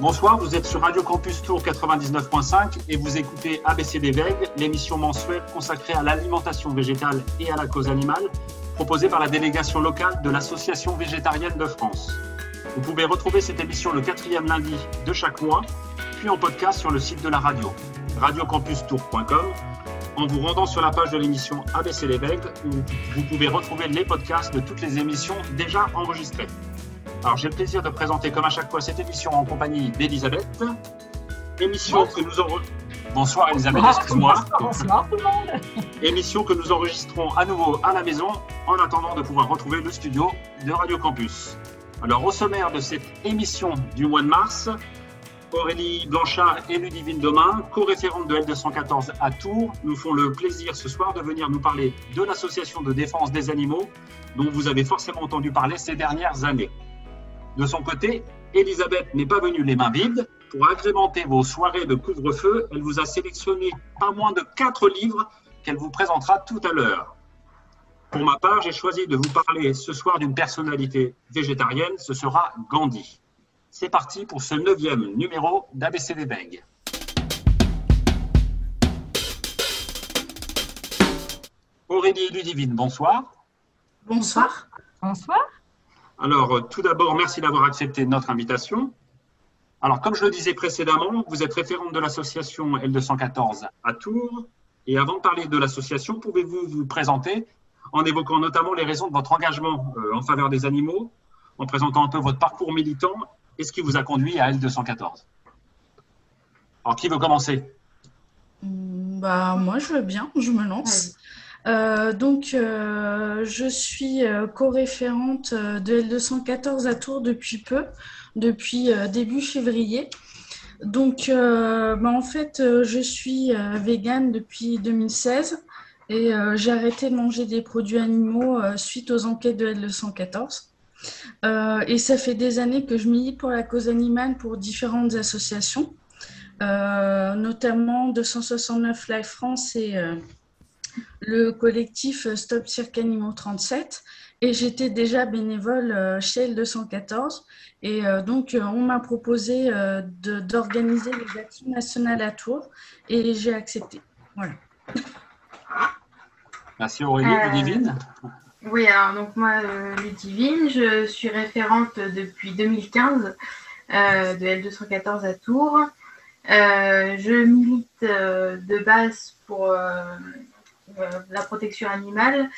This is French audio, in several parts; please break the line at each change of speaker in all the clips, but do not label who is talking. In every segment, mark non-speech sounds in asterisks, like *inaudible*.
Bonsoir, vous êtes sur Radio Campus Tour 99.5 et vous écoutez ABCD Veg, l'émission mensuelle consacrée à l'alimentation végétale et à la cause animale, proposée par la délégation locale de l'Association végétarienne de France. Vous pouvez retrouver cette émission le quatrième lundi de chaque mois, puis en podcast sur le site de la radio, radiocampustour.com, en vous rendant sur la page de l'émission ABC les où vous pouvez retrouver les podcasts de toutes les émissions déjà enregistrées. Alors j'ai le plaisir de présenter comme à chaque fois cette émission en compagnie d'Elisabeth. Émission que nous Bonsoir Elisabeth, excuse-moi. *laughs*
Bonsoir tout le monde.
Émission que nous enregistrons à nouveau à la maison en attendant de pouvoir retrouver le studio de Radio Campus. Alors, au sommaire de cette émission du mois de mars, Aurélie Blanchard et Ludivine Domain, co-référente de L214 à Tours, nous font le plaisir ce soir de venir nous parler de l'association de défense des animaux dont vous avez forcément entendu parler ces dernières années. De son côté, Elisabeth n'est pas venue les mains vides. Pour agrémenter vos soirées de couvre-feu, elle vous a sélectionné pas moins de quatre livres qu'elle vous présentera tout à l'heure. Pour ma part, j'ai choisi de vous parler ce soir d'une personnalité végétarienne, ce sera Gandhi. C'est parti pour ce neuvième numéro d'ABCD Bang. Aurélie Ludivine, bonsoir.
Bonsoir.
Bonsoir.
Alors, euh, tout d'abord, merci d'avoir accepté notre invitation. Alors, comme je le disais précédemment, vous êtes référente de l'association L214 à Tours. Et avant de parler de l'association, pouvez-vous vous présenter en évoquant notamment les raisons de votre engagement euh, en faveur des animaux, en présentant un peu votre parcours militant et ce qui vous a conduit à L214. Alors, qui veut commencer?
Mm, bah, Moi, je veux bien, je me lance. Euh, donc, euh, je suis co-référente de L214 à Tours depuis peu, depuis début février. Donc, bah, en fait, je suis végane depuis 2016. Et euh, j'ai arrêté de manger des produits animaux euh, suite aux enquêtes de L214. Euh, et ça fait des années que je milite pour la cause animale pour différentes associations, notamment 269 Life France et le collectif Stop Cirque Animaux 37. Et j'étais déjà bénévole chez L214. Et donc, on m'a proposé d'organiser les actions nationales à Tours et j'ai accepté. Voilà.
Merci Aurélie. Euh, Ludivine?
Oui, alors donc moi, euh, Ludivine, je suis référente depuis 2015 euh, de L214 à Tours. je milite de base pour la protection animale.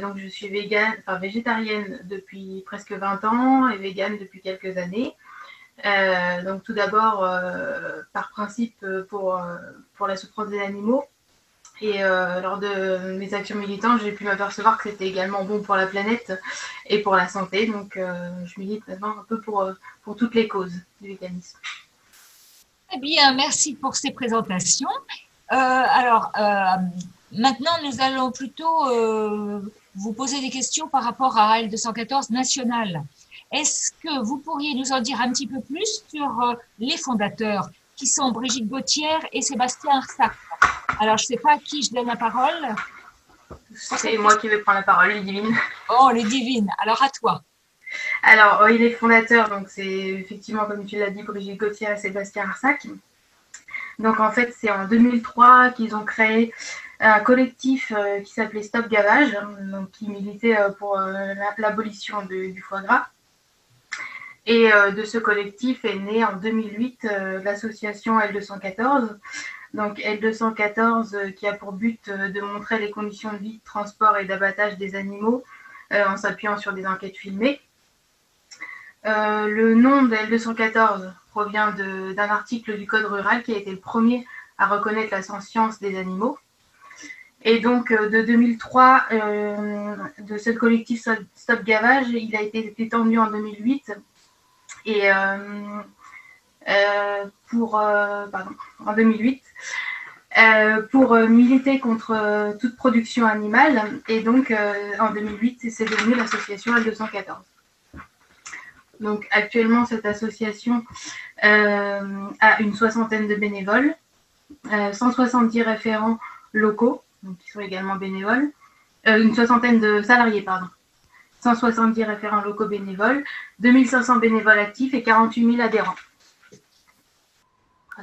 donc je suis végane, enfin, végétarienne depuis presque 20 ans et végane depuis quelques années. donc tout d'abord, par principe, pour, pour la souffrance des animaux. Et euh, lors de mes actions militantes, j'ai pu m'apercevoir que c'était également bon pour la planète et pour la santé. Donc, euh, je milite maintenant un peu pour, euh, pour toutes les causes du véganisme.
Très bien, merci pour ces présentations. alors, maintenant, nous allons plutôt vous poser des questions par rapport à L214 national. Est-ce que vous pourriez nous en dire un petit peu plus sur les fondateurs qui sont Brigitte Gauthier et Sébastien Arsac alors, je ne sais pas à qui je donne la parole.
C'est moi qui vais prendre la parole, les divines.
Oh, les divines. Alors, à toi.
Alors, oui, les fondateurs, donc c'est effectivement, comme tu l'as dit, Brigitte Gauthier et Sébastien Arsac. Donc, en fait, c'est en 2003 qu'ils ont créé un collectif euh, qui s'appelait Stop Gavage, donc qui militait euh, pour euh, l'abolition du foie gras. Et de ce collectif est née en 2008 l'association L214, donc L214 euh, qui a pour but de montrer les conditions de vie, de transport et d'abattage des animaux en s'appuyant sur des enquêtes filmées. le nom de L214 provient d'un article du Code rural qui a été le premier à reconnaître la science des animaux. Et donc, de 2003, de ce collectif Stop Gavage, il a été étendu en 2008. Et pour, pardon, en 2008. Euh, pour euh, militer contre euh, toute production animale. Et donc, en 2008, c'est devenu l'association L214. Donc, actuellement, cette association a une soixantaine de bénévoles, 170 référents locaux, donc qui sont également bénévoles, une soixantaine de salariés, pardon. 170 référents locaux bénévoles, 2500 bénévoles actifs et 48 000 adhérents.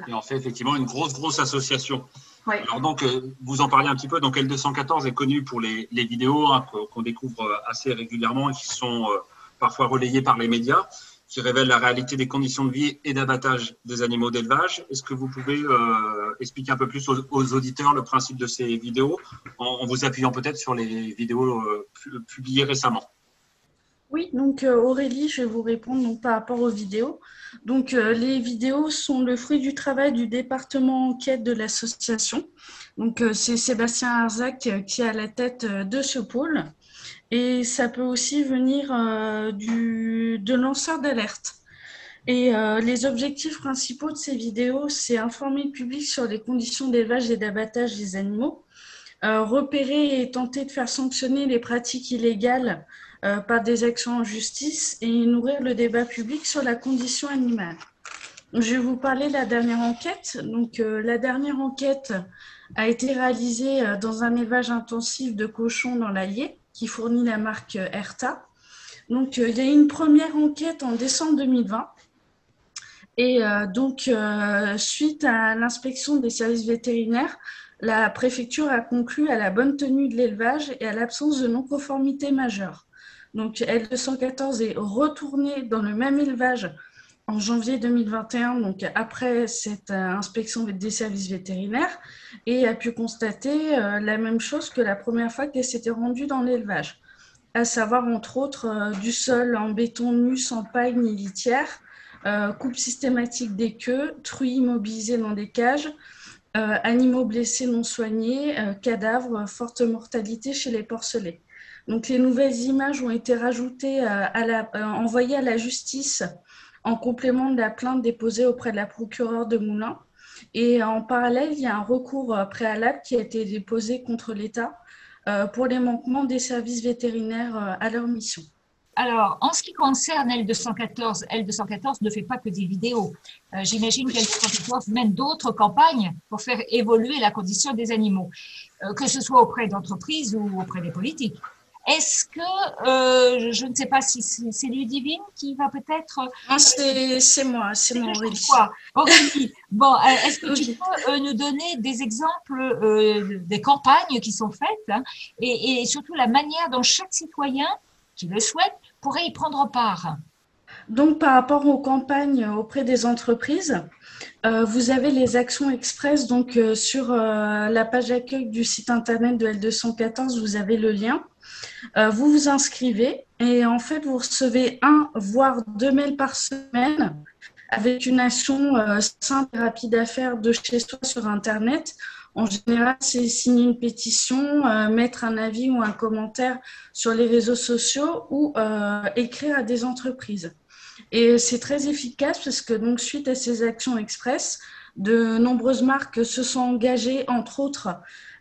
Et en fait effectivement une grosse, grosse association. Alors donc, vous en parlez un petit peu. Donc L214 est connu pour les, vidéos hein, qu'on découvre assez régulièrement et qui sont parfois relayées par les médias qui révèle la réalité des conditions de vie et d'abattage des animaux d'élevage. Est-ce que vous pouvez euh, expliquer un peu plus aux, auditeurs le principe de ces vidéos en, vous appuyant peut-être sur les vidéos euh, publiées récemment?
Oui, donc euh, Aurélie, je vais vous répondre par rapport aux vidéos. Donc les vidéos sont le fruit du travail du département enquête de l'association. Donc c'est Sébastien Arzac qui est à la tête de ce pôle. Et ça peut aussi venir euh, de lanceurs d'alerte. Et euh, les objectifs principaux de ces vidéos, c'est informer le public sur les conditions d'élevage et d'abattage des animaux, euh, repérer et tenter de faire sanctionner les pratiques illégales par des actions en justice et nourrir le débat public sur la condition animale. Je vais vous parler de la dernière enquête. Donc, la dernière enquête a été réalisée dans un élevage intensif de cochons dans l'Allier qui fournit la marque Erta. Donc, euh, il y a eu une première enquête en décembre 2020. Et euh, donc, euh, suite à l'inspection des services vétérinaires, la préfecture a conclu à la bonne tenue de l'élevage et à l'absence de non-conformité majeure. Donc, L214 est retourné dans le même élevage en janvier 2021, donc après cette euh, inspection des services vétérinaires, et a pu constater euh, la même chose que la première fois qu'elle s'était rendue dans l'élevage, à savoir entre autres euh, du sol en béton nu sans paille ni litière, coupe systématique des queues, truies immobilisées dans des cages, animaux blessés non soignés, cadavres, forte mortalité chez les porcelets. Donc les nouvelles images ont été rajoutées, à la, envoyées à la justice en complément de la plainte déposée auprès de la procureure de Moulins. Et en parallèle, il y a un recours euh, préalable qui a été déposé contre l'État euh, pour les manquements des services vétérinaires euh, à leur mission.
Alors, en ce qui concerne L214, L214 ne fait pas que des vidéos. J'imagine qu'L214 mène d'autres campagnes pour faire évoluer la condition des animaux, que ce soit auprès d'entreprises ou auprès des politiques. Est-ce que, euh, je ne sais pas si c'est Ludivine qui va peut-être...
Ah, c'est moi, c'est moi, Aurélie.
Aurélie, bon, euh, est-ce que tu peux euh, nous donner des exemples des campagnes qui sont faites hein, et, et, surtout la manière dont chaque citoyen qui le souhaite pourrait y prendre part?
Donc, par rapport aux campagnes auprès des entreprises, vous avez les actions express. Donc, sur la page d'accueil du site internet de L214, vous avez le lien. Euh, vous vous inscrivez et en fait, vous recevez un, voire deux mails par semaine avec une action euh, simple et rapide à faire de chez soi sur Internet. En général, c'est signer une pétition, euh, mettre un avis ou un commentaire sur les réseaux sociaux ou écrire à des entreprises. Et c'est très efficace parce que suite à ces actions express, de nombreuses marques se sont engagées, entre autres,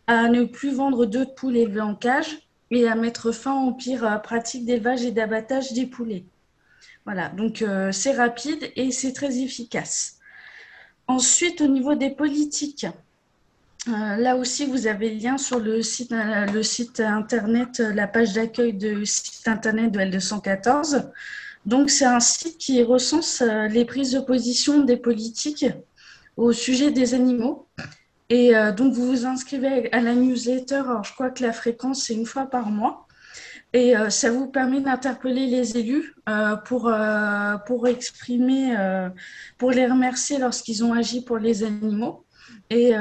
à ne plus vendre d'œufs de poules élevés en cage et à mettre fin aux pires euh, pratiques d'élevage et d'abattage des poulets. Voilà, donc euh, c'est rapide et c'est très efficace. Ensuite, au niveau des politiques, euh, là aussi, vous avez le lien sur le site, le site internet, la page d'accueil du site internet de L214. Donc, c'est un site qui recense les prises de position des politiques au sujet des animaux et euh, donc, vous vous inscrivez à la newsletter. Alors, je crois que la fréquence, c'est une fois par mois. Et euh, ça vous permet d'interpeller les élus euh, pour, pour exprimer, pour les remercier lorsqu'ils ont agi pour les animaux. Et,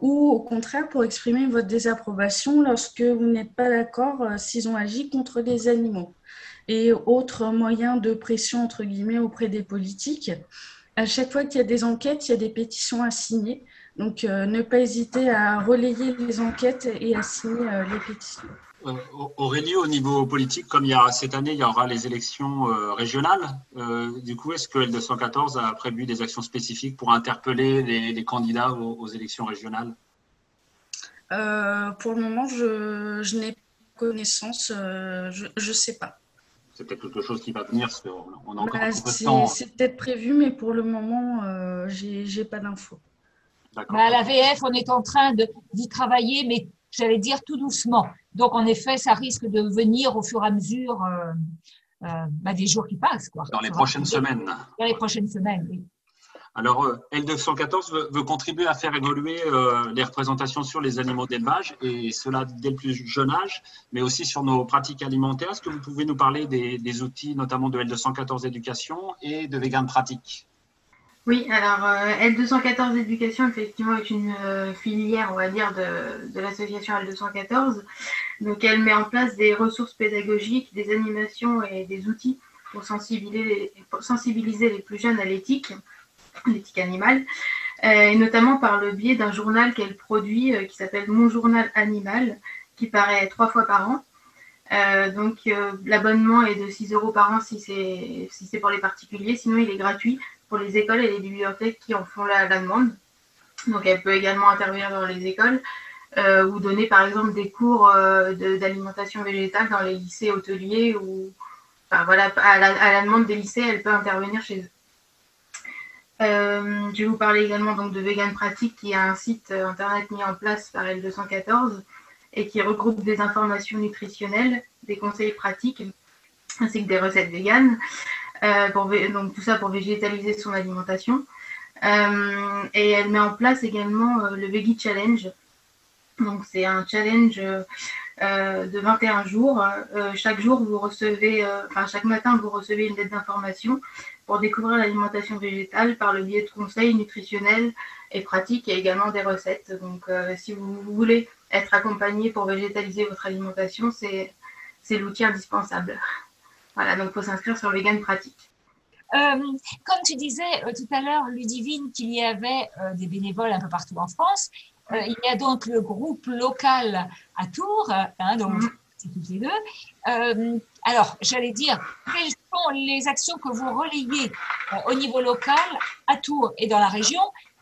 ou au contraire, pour exprimer votre désapprobation lorsque vous n'êtes pas d'accord s'ils ont agi contre les animaux. Et autre moyen de pression, entre guillemets, auprès des politiques. À chaque fois qu'il y a des enquêtes, il y a des pétitions à signer. Donc, euh, ne pas hésiter à relayer les enquêtes et à signer euh, les pétitions.
Euh, Aurélie, au niveau politique, comme il y a cette année, il y aura les élections régionales. du coup, est-ce que L214 a prévu des actions spécifiques pour interpeller les, candidats aux, élections régionales?
Pour le moment, je, n'ai pas connaissance. je ne sais pas.
C'est peut-être quelque chose qui va venir, parce qu'on a encore
bah. C'est peut-être prévu, mais pour le moment, je n'ai pas d'infos.
À la VF, on est en train d'y travailler, mais j'allais dire tout doucement. Donc, en effet, ça risque de venir au fur et à mesure euh, euh, bah, des jours qui passent. Quoi.
Dans les prochaines semaines.
Dans les prochaines semaines, oui.
Alors, euh, L214 veut, contribuer à faire évoluer euh, les représentations sur les animaux d'élevage, et cela dès le plus jeune âge, mais aussi sur nos pratiques alimentaires. Est-ce que vous pouvez nous parler des, outils, notamment de L214 Éducation et de Vegan Pratique?
Oui, alors euh, L214 Éducation, effectivement, est une filière, on va dire, de, de l'association L214. Donc, elle met en place des ressources pédagogiques, des animations et des outils pour sensibiliser, sensibiliser les plus jeunes à l'éthique l'éthique animale, euh, et notamment par le biais d'un journal qu'elle produit euh, qui s'appelle Mon Journal Animal, qui paraît trois fois par an. Euh, donc l'abonnement est de 6 euros par an si c'est si pour les particuliers, sinon il est gratuit pour les écoles et les bibliothèques qui en font la, demande. Donc elle peut également intervenir dans les écoles ou donner par exemple des cours d'alimentation végétale dans les lycées hôteliers ou enfin, voilà, à la, demande des lycées, elle peut intervenir chez eux. Euh, je vais vous parler également donc de Vegan Pratique, qui est un site euh, internet mis en place par L214 et qui regroupe des informations nutritionnelles, des conseils pratiques, ainsi que des recettes véganes. Euh, donc tout ça pour végétaliser son alimentation. et elle met en place également le Veggie Challenge. Donc c'est un challenge de 21 jours. chaque jour, vous recevez, enfin chaque matin, vous recevez une lettre d'information pour découvrir l'alimentation végétale par le biais de conseils nutritionnels et pratiques et également des recettes. Donc, euh, si vous voulez être accompagné pour végétaliser votre alimentation, c'est l'outil indispensable. Voilà, donc il faut s'inscrire sur Vegan Pratique.
Euh, comme tu disais euh, tout à l'heure, Ludivine, qu'il y avait des bénévoles un peu partout en France, il y a donc le groupe local à Tours, hein, donc mm-hmm. c'est toutes les deux. alors, j'allais dire, quels les actions que vous relayez euh, au niveau local, à Tours et dans la région?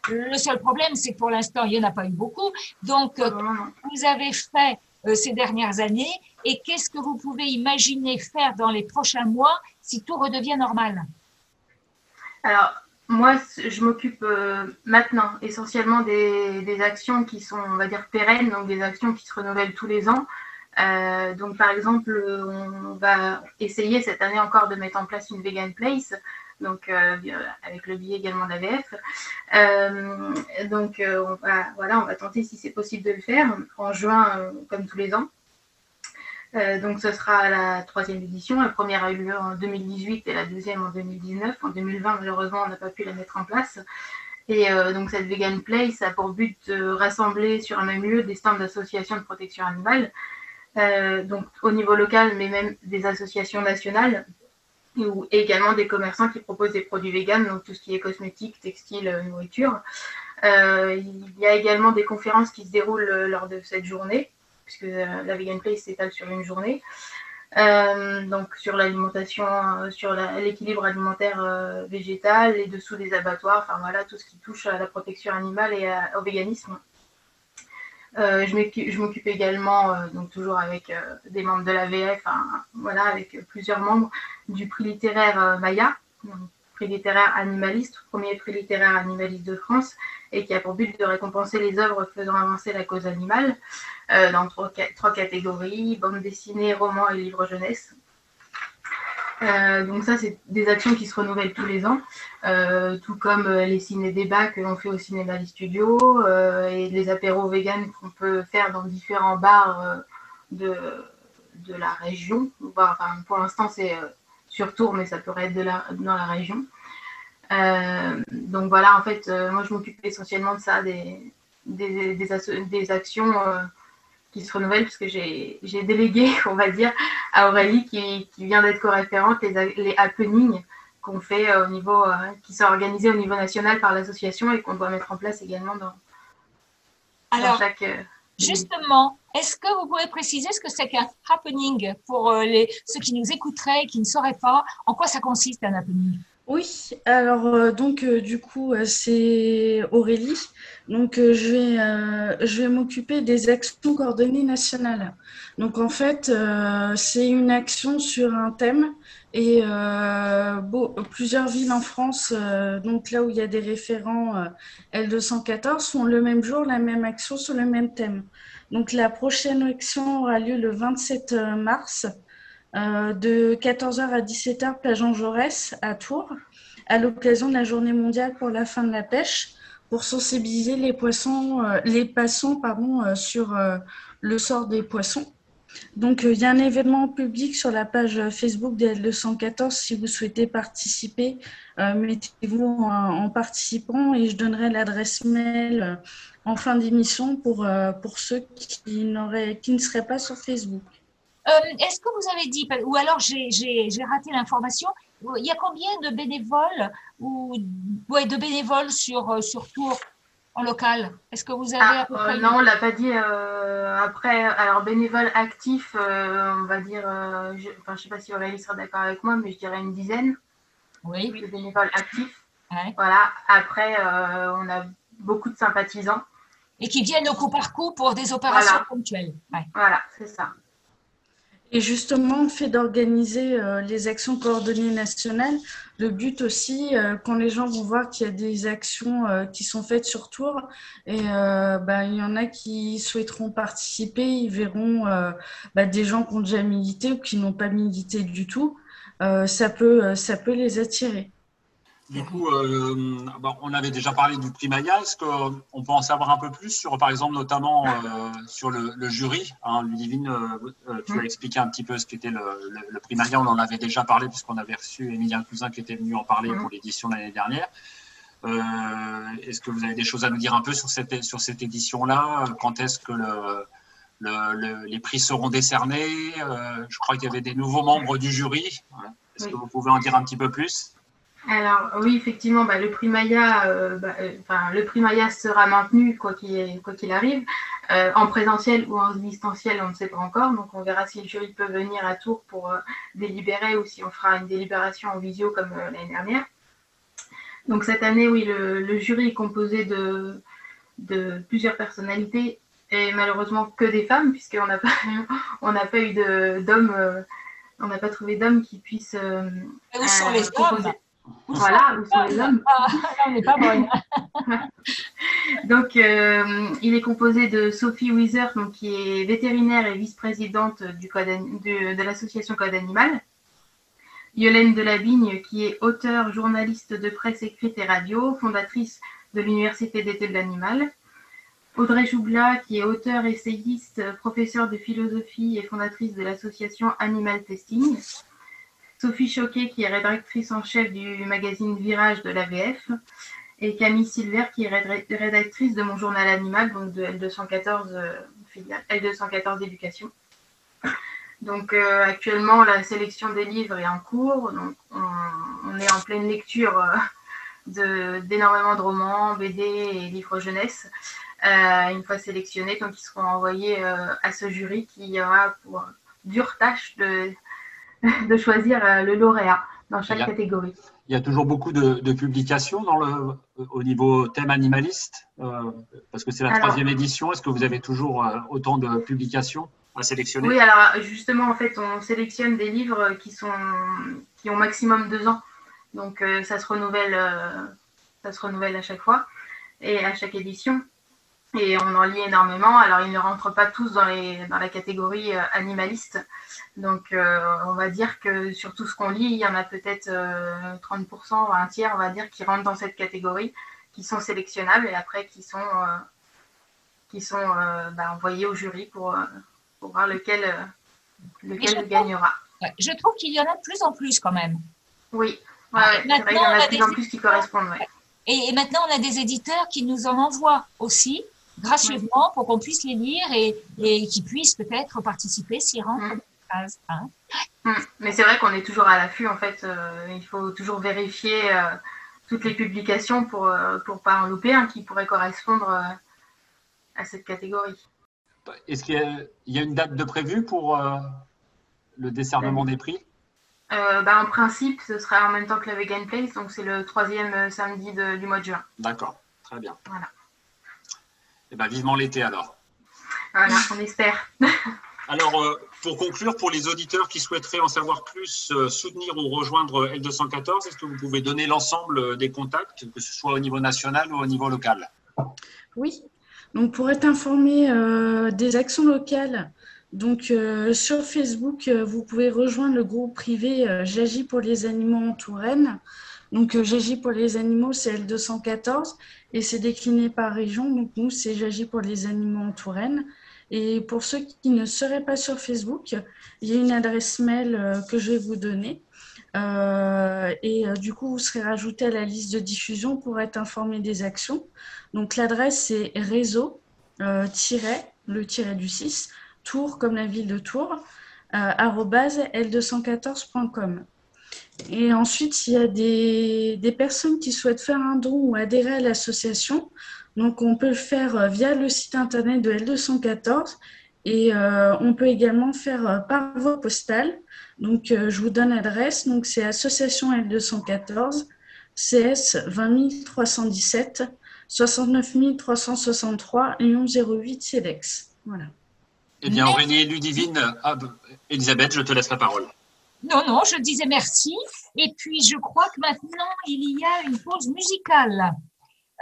Le seul problème, c'est que pour l'instant, il n'y en a pas eu beaucoup. Donc, euh, vous avez fait euh, ces dernières années et qu'est-ce que vous pouvez imaginer faire dans les prochains mois si tout redevient normal
Alors, moi, je m'occupe maintenant essentiellement des, des, actions qui sont, on va dire, pérennes, donc des actions qui se renouvellent tous les ans. Euh, donc, par exemple, on va essayer cette année encore de mettre en place une vegan place, donc euh, avec le biais également de l'AVF. Euh, donc, on va, voilà, on va tenter si c'est possible de le faire en juin, comme tous les ans. donc, ce sera la troisième édition. La première a eu lieu en 2018 et la deuxième en 2019. En 2020, malheureusement, on n'a pas pu la mettre en place. Et donc, cette Vegan Place a pour but de rassembler sur un même lieu des stands d'associations de protection animale euh, donc au niveau local, mais même des associations nationales, ou également des commerçants qui proposent des produits véganes, donc tout ce qui est cosmétique, textile, euh, nourriture. Euh, il y a également des conférences qui se déroulent lors de cette journée, puisque la Vegan Place s'étale sur une journée. donc sur l'alimentation, sur l'équilibre alimentaire végétal, les dessous des abattoirs, enfin voilà, tout ce qui touche à la protection animale et au véganisme. Euh, je m'occupe également, euh, donc toujours avec euh, des membres de la VF, voilà, avec plusieurs membres du prix littéraire Maya, prix littéraire animaliste, premier prix littéraire animaliste de France, et qui a pour but de récompenser les œuvres faisant avancer la cause animale dans trois, catégories, bande dessinée, roman et livre jeunesse. Euh, donc ça, c'est des actions qui se renouvellent tous les ans, euh, tout comme euh, les ciné-débats que l'on fait au cinéma des studios et les apéros véganes qu'on peut faire dans différents bars de, de la région. Pour l'instant, c'est sur Tours, mais ça pourrait être dans la région. donc voilà, en fait, moi, je m'occupe essentiellement de ça, des, des actions qui se renouvelle puisque j'ai délégué, *laughs* on va dire, à Aurélie qui, qui vient d'être co-référente les, les happenings qu'on fait euh, au niveau, euh, qui sont organisés au niveau national par l'association et qu'on doit mettre en place également dans,
Alors, chaque. Euh, justement, est-ce que vous pouvez préciser ce que c'est qu'un happening pour les, ceux qui nous écouteraient et qui ne sauraient pas? En quoi ça consiste un happening?
Oui, alors euh, donc euh, du coup euh, c'est Aurélie. Donc je vais je vais m'occuper des actions coordonnées nationales. Donc en fait c'est une action sur un thème et plusieurs villes en France, donc là où il y a des référents L214, font le même jour la même action sur le même thème. Donc la prochaine action aura lieu le 27 mars. De 14h à 17h, plage Jean Jaurès à Tours. à l'occasion de la journée mondiale pour la fin de la pêche pour sensibiliser les, poissons, les passants pardon, sur le sort des poissons. Donc, il y a un événement public sur la page Facebook dl 214 Si vous souhaitez participer, mettez-vous en, participant et je donnerai l'adresse mail en fin d'émission pour, pour ceux qui, qui ne seraient pas sur Facebook.
Est-ce que vous avez dit, ou alors j'ai raté l'information, il y a combien de bénévoles ou ouais, de bénévoles sur, sur Tours en local? Est-ce que vous avez
à peu près Non, on l'a pas dit. après, alors bénévoles actifs, on va dire, je, enfin, je sais pas si Aurélie sera d'accord avec moi, mais je dirais une dizaine.
Oui.
De bénévoles actifs. Voilà. Après, on a beaucoup de sympathisants.
Et qui viennent au coup par coup pour des opérations ponctuelles.
Voilà, c'est ça.
Et justement, le fait d'organiser euh, les actions coordonnées nationales, le but aussi, euh, quand les gens vont voir qu'il y a des actions euh, qui sont faites sur Tours, et bah, il y en a qui souhaiteront participer, ils verront bah, des gens qui ont déjà milité ou qui n'ont pas milité du tout, ça, peut, ça peut les attirer.
Du coup, euh, on avait déjà parlé du prix Maya. Est-ce qu'on peut en savoir un peu plus sur, par exemple, notamment euh, sur le, jury hein, Ludivine, euh, tu as expliqué un petit peu ce qu'était le, le, prix Maya. On en avait déjà parlé puisqu'on avait reçu Emilien Cousin qui était venu en parler pour l'édition l'année dernière. est-ce que vous avez des choses à nous dire un peu sur cette, sur cette édition-là? Quand est-ce que le, les prix seront décernés? Je crois qu'il y avait des nouveaux membres du jury. Est-ce que vous pouvez en dire un petit peu plus?
Alors oui, effectivement, bah, le prix Maya, euh, bah, euh, le prix Maya sera maintenu quoi qu'il quoi qu'il arrive, euh, en présentiel ou en distanciel, on ne sait pas encore. Donc on verra si le jury peut venir à Tours pour délibérer ou si on fera une délibération en visio comme l'année dernière. Donc cette année, oui, le, jury est composé de, de plusieurs personnalités et malheureusement que des femmes puisqu'on n'a pas *laughs* on n'a pas eu d'hommes, on n'a pas trouvé d'hommes qui puissent.
où sont les hommes
voilà, où sont les hommes
ah, On n'est pas bonne. *laughs*
donc, euh, il est composé de Sophie Weiser, donc, qui est vétérinaire et vice-présidente de, l'association Code Animal. Yolaine Delavigne, qui est auteure, journaliste de presse écrite et radio, fondatrice de l'Université d'été de l'animal. Audrey Joublat, qui est auteure, essayiste, professeure de philosophie et fondatrice de l'association Animal Testing. Sophie Choquet, qui est rédactrice en chef du magazine Virage de l'AVF, et Camille Silver, qui est rédactrice de mon journal animal, donc de L214, euh, L214 Éducation. Donc euh, actuellement, la sélection des livres est en cours. Donc on, est en pleine lecture euh, d'énormément de, romans, BD et livres jeunesse. une fois sélectionnés, donc ils seront envoyés à ce jury qui aura pour dure tâche de de choisir euh, le lauréat dans chaque catégorie.
Il y a toujours beaucoup de, publications dans le, au niveau thème animaliste, euh, parce que c'est la troisième édition. Est-ce que vous avez toujours euh, autant de publications à sélectionner?
Oui, alors justement, en fait, on sélectionne des livres qui, sont, qui ont maximum deux ans. Donc, ça, se renouvelle, ça se renouvelle à chaque fois et à chaque édition et on en lit énormément. Alors, ils ne rentrent pas tous dans, les, dans la catégorie euh, animaliste. Donc, euh, on va dire que sur tout ce qu'on lit, il y en a peut-être 30%, euh, un tiers, on va dire, qui rentrent dans cette catégorie, qui sont sélectionnables et après qui sont, qui sont bah, envoyés au jury pour, pour voir lequel, lequel gagnera.
je trouve qu'il y en a de plus en plus quand même.
Oui, ouais, c'est vrai, il y en a de plus en plus qui correspondent.
Et, maintenant, on a des éditeurs qui nous en envoient aussi gracieusement pour qu'on puisse les lire et, et qu'ils puissent peut-être participer s'y rendre.
Hein. Mais c'est vrai qu'on est toujours à l'affût, en fait. Euh, il faut toujours vérifier euh, toutes les publications pour ne euh, pas en louper un qui pourrait correspondre à cette catégorie.
Est-ce qu'il y, a une date de prévue pour le décernement des prix?
Bah, En principe, ce sera en même temps que la Vegan Place, donc c'est le troisième samedi du mois de juin.
D'accord, très bien.
Voilà.
Eh bien, vivement l'été alors.
Voilà, on espère. *laughs*
alors, euh, pour conclure, pour les auditeurs qui souhaiteraient en savoir plus, euh, soutenir ou rejoindre L214, est-ce que vous pouvez donner l'ensemble des contacts, que ce soit au niveau national ou au niveau local?
Oui. Donc, pour être informé euh, des actions locales, donc sur Facebook, vous pouvez rejoindre le groupe privé J'agis pour les animaux en Touraine. Donc, j'agis pour les animaux, c'est L214 et c'est décliné par région. Donc, nous, c'est j'agis pour les animaux en Touraine. Et pour ceux qui ne seraient pas sur Facebook, il y a une adresse mail que je vais vous donner. et du coup, vous serez rajouté à la liste de diffusion pour être informé des actions. Donc, l'adresse, c'est réseau le tiret du 6, Tours comme la ville de Tours, l214.com. Et ensuite, il y a des, personnes qui souhaitent faire un don ou adhérer à l'association. Donc, on peut le faire euh, via le site internet de L214 et euh, on peut également faire euh, par voie postale. Donc, je vous donne l'adresse. Donc, c'est Association L214, CS 20 317, 69 363, Lyon 08, CEDEX. Voilà.
Eh bien, Aurélie Ludivine, ah, Elisabeth, je te laisse la parole.
Non, non, je disais merci. Et puis, je crois que maintenant, il y a une pause musicale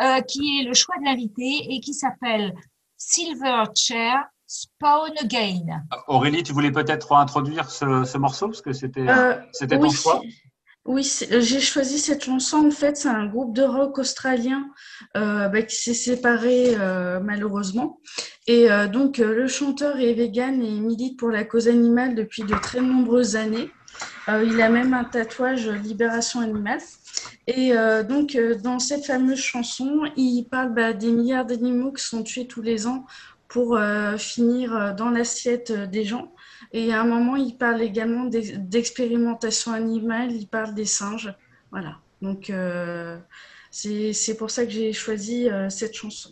euh, qui est le choix de l'invité et qui s'appelle Silver Chair Spawn Again.
Aurélie, tu voulais peut-être introduire ce, morceau parce que c'était euh, c'était ton choix
oui, j'ai choisi cette chanson. En fait, c'est un groupe de rock australien euh, bah, qui s'est séparé euh, malheureusement. Et euh, donc, le chanteur est vegan et milite pour la cause animale depuis de très nombreuses années. Il a même un tatouage Libération animale. Et donc, dans cette fameuse chanson, il parle bah, des milliards d'animaux qui sont tués tous les ans pour finir dans l'assiette des gens. Et à un moment, il parle également d'expérimentation animale, il parle des singes. Voilà. Donc, euh, c'est pour ça que j'ai choisi euh, cette chanson.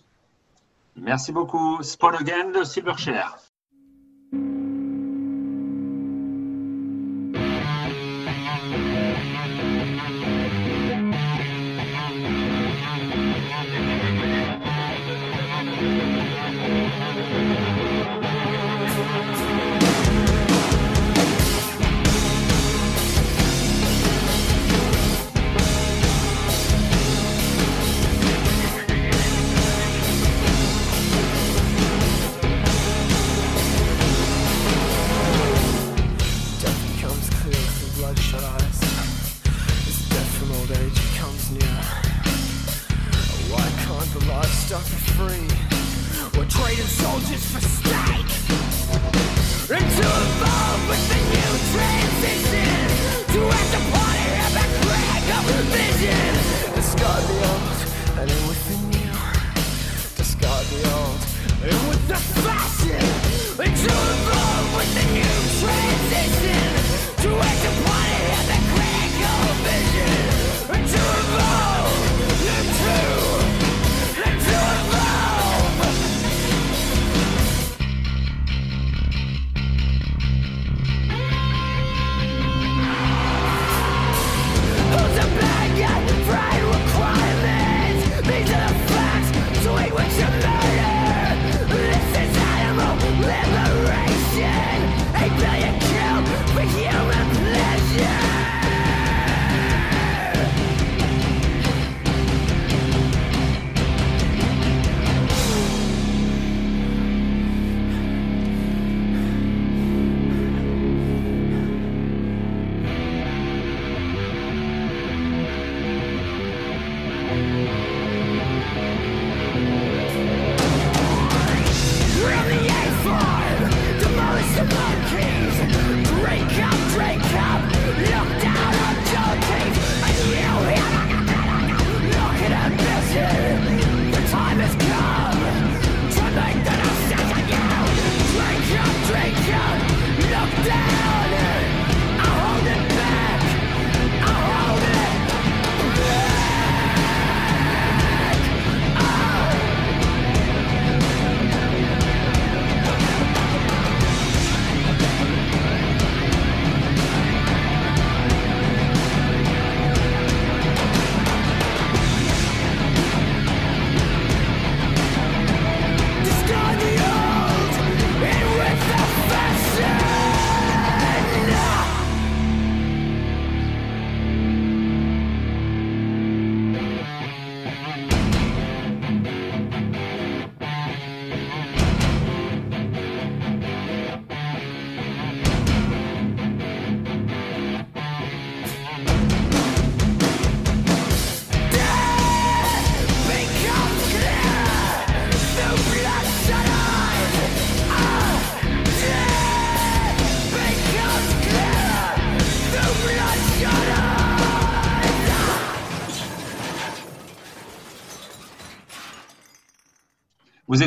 Merci beaucoup. Spawn Again de Silverchair.
the fashion.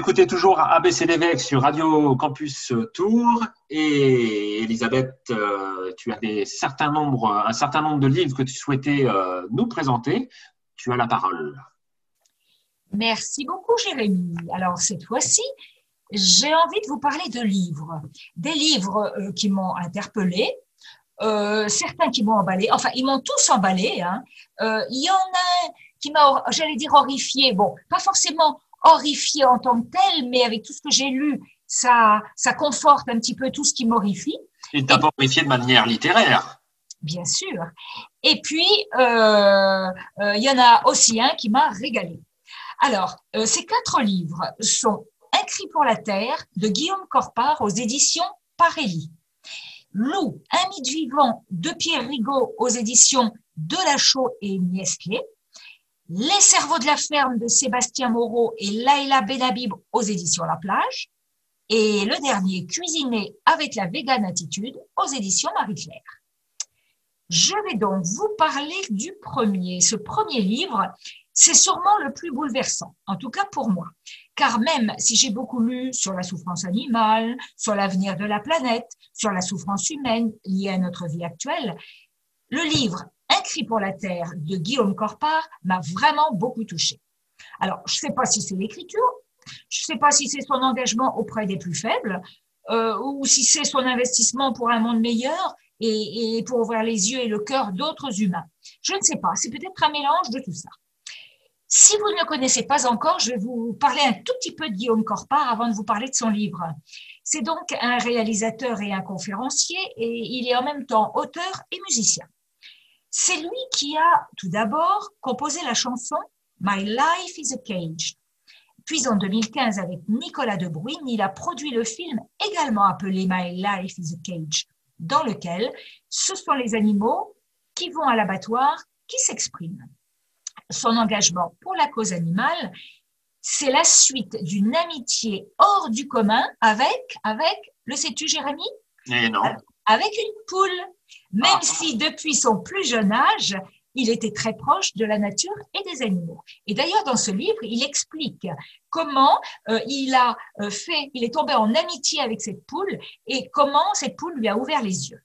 Écoutez toujours ABCDVX sur Radio Campus Tours et Elisabeth, euh, tu as un certain nombre de livres que tu souhaitais euh, nous présenter. Tu as la parole.
Merci beaucoup, Jérémy. Alors, cette fois-ci, j'ai envie de vous parler de livres. Des livres euh, qui m'ont interpellé, certains qui m'ont emballé, enfin, ils m'ont tous emballé. Hein. Il y en a un qui m'a, j'allais dire, horrifié. Bon, pas forcément horrifié en tant que tel, mais avec tout ce que j'ai lu, ça, ça conforte un petit peu tout ce qui m'horrifie.
Il t'a pas horrifié de manière littéraire.
Bien sûr. Et puis, euh, euh, il y en a aussi un qui m'a régalé. Alors, euh, ces quatre livres sont Un cri pour la terre de Guillaume Corpart aux éditions Parelli. Loup, un mythe vivant de Pierre Rigaud aux éditions de Lachaud et Niestlé. Les cerveaux de la ferme de Sébastien Moreau et Laila Benabib aux éditions La Plage. Et le dernier, Cuisiner avec la vegan attitude aux éditions Marie-Claire. Je vais donc vous parler du premier. Ce premier livre, c'est sûrement le plus bouleversant, en tout cas pour moi. Car même si j'ai beaucoup lu sur la souffrance animale, sur l'avenir de la planète, sur la souffrance humaine liée à notre vie actuelle, le livre cri pour la terre de Guillaume Corpart m'a vraiment beaucoup touché. Alors, je ne sais pas si c'est l'écriture, je ne sais pas si c'est son engagement auprès des plus faibles, euh, ou si c'est son investissement pour un monde meilleur et, et pour ouvrir les yeux et le cœur d'autres humains. Je ne sais pas, c'est peut-être un mélange de tout ça. Si vous ne le connaissez pas encore, je vais vous parler un tout petit peu de Guillaume Corpart avant de vous parler de son livre. C'est donc un réalisateur et un conférencier et il est en même temps auteur et musicien. C'est lui qui a tout d'abord composé la chanson My Life is a Cage. Puis en 2015, avec Nicolas De Bruyne, il a produit le film également appelé My Life is a Cage, dans lequel ce sont les animaux qui vont à l'abattoir qui s'expriment. Son engagement pour la cause animale, c'est la suite d'une amitié hors du commun avec, avec, le sais-tu Jérémy?
Et non.
Avec une poule même ah. si depuis son plus jeune âge, il était très proche de la nature et des animaux. Et d'ailleurs, dans ce livre, il explique comment euh, il a euh, fait, il est tombé en amitié avec cette poule et comment cette poule lui a ouvert les yeux.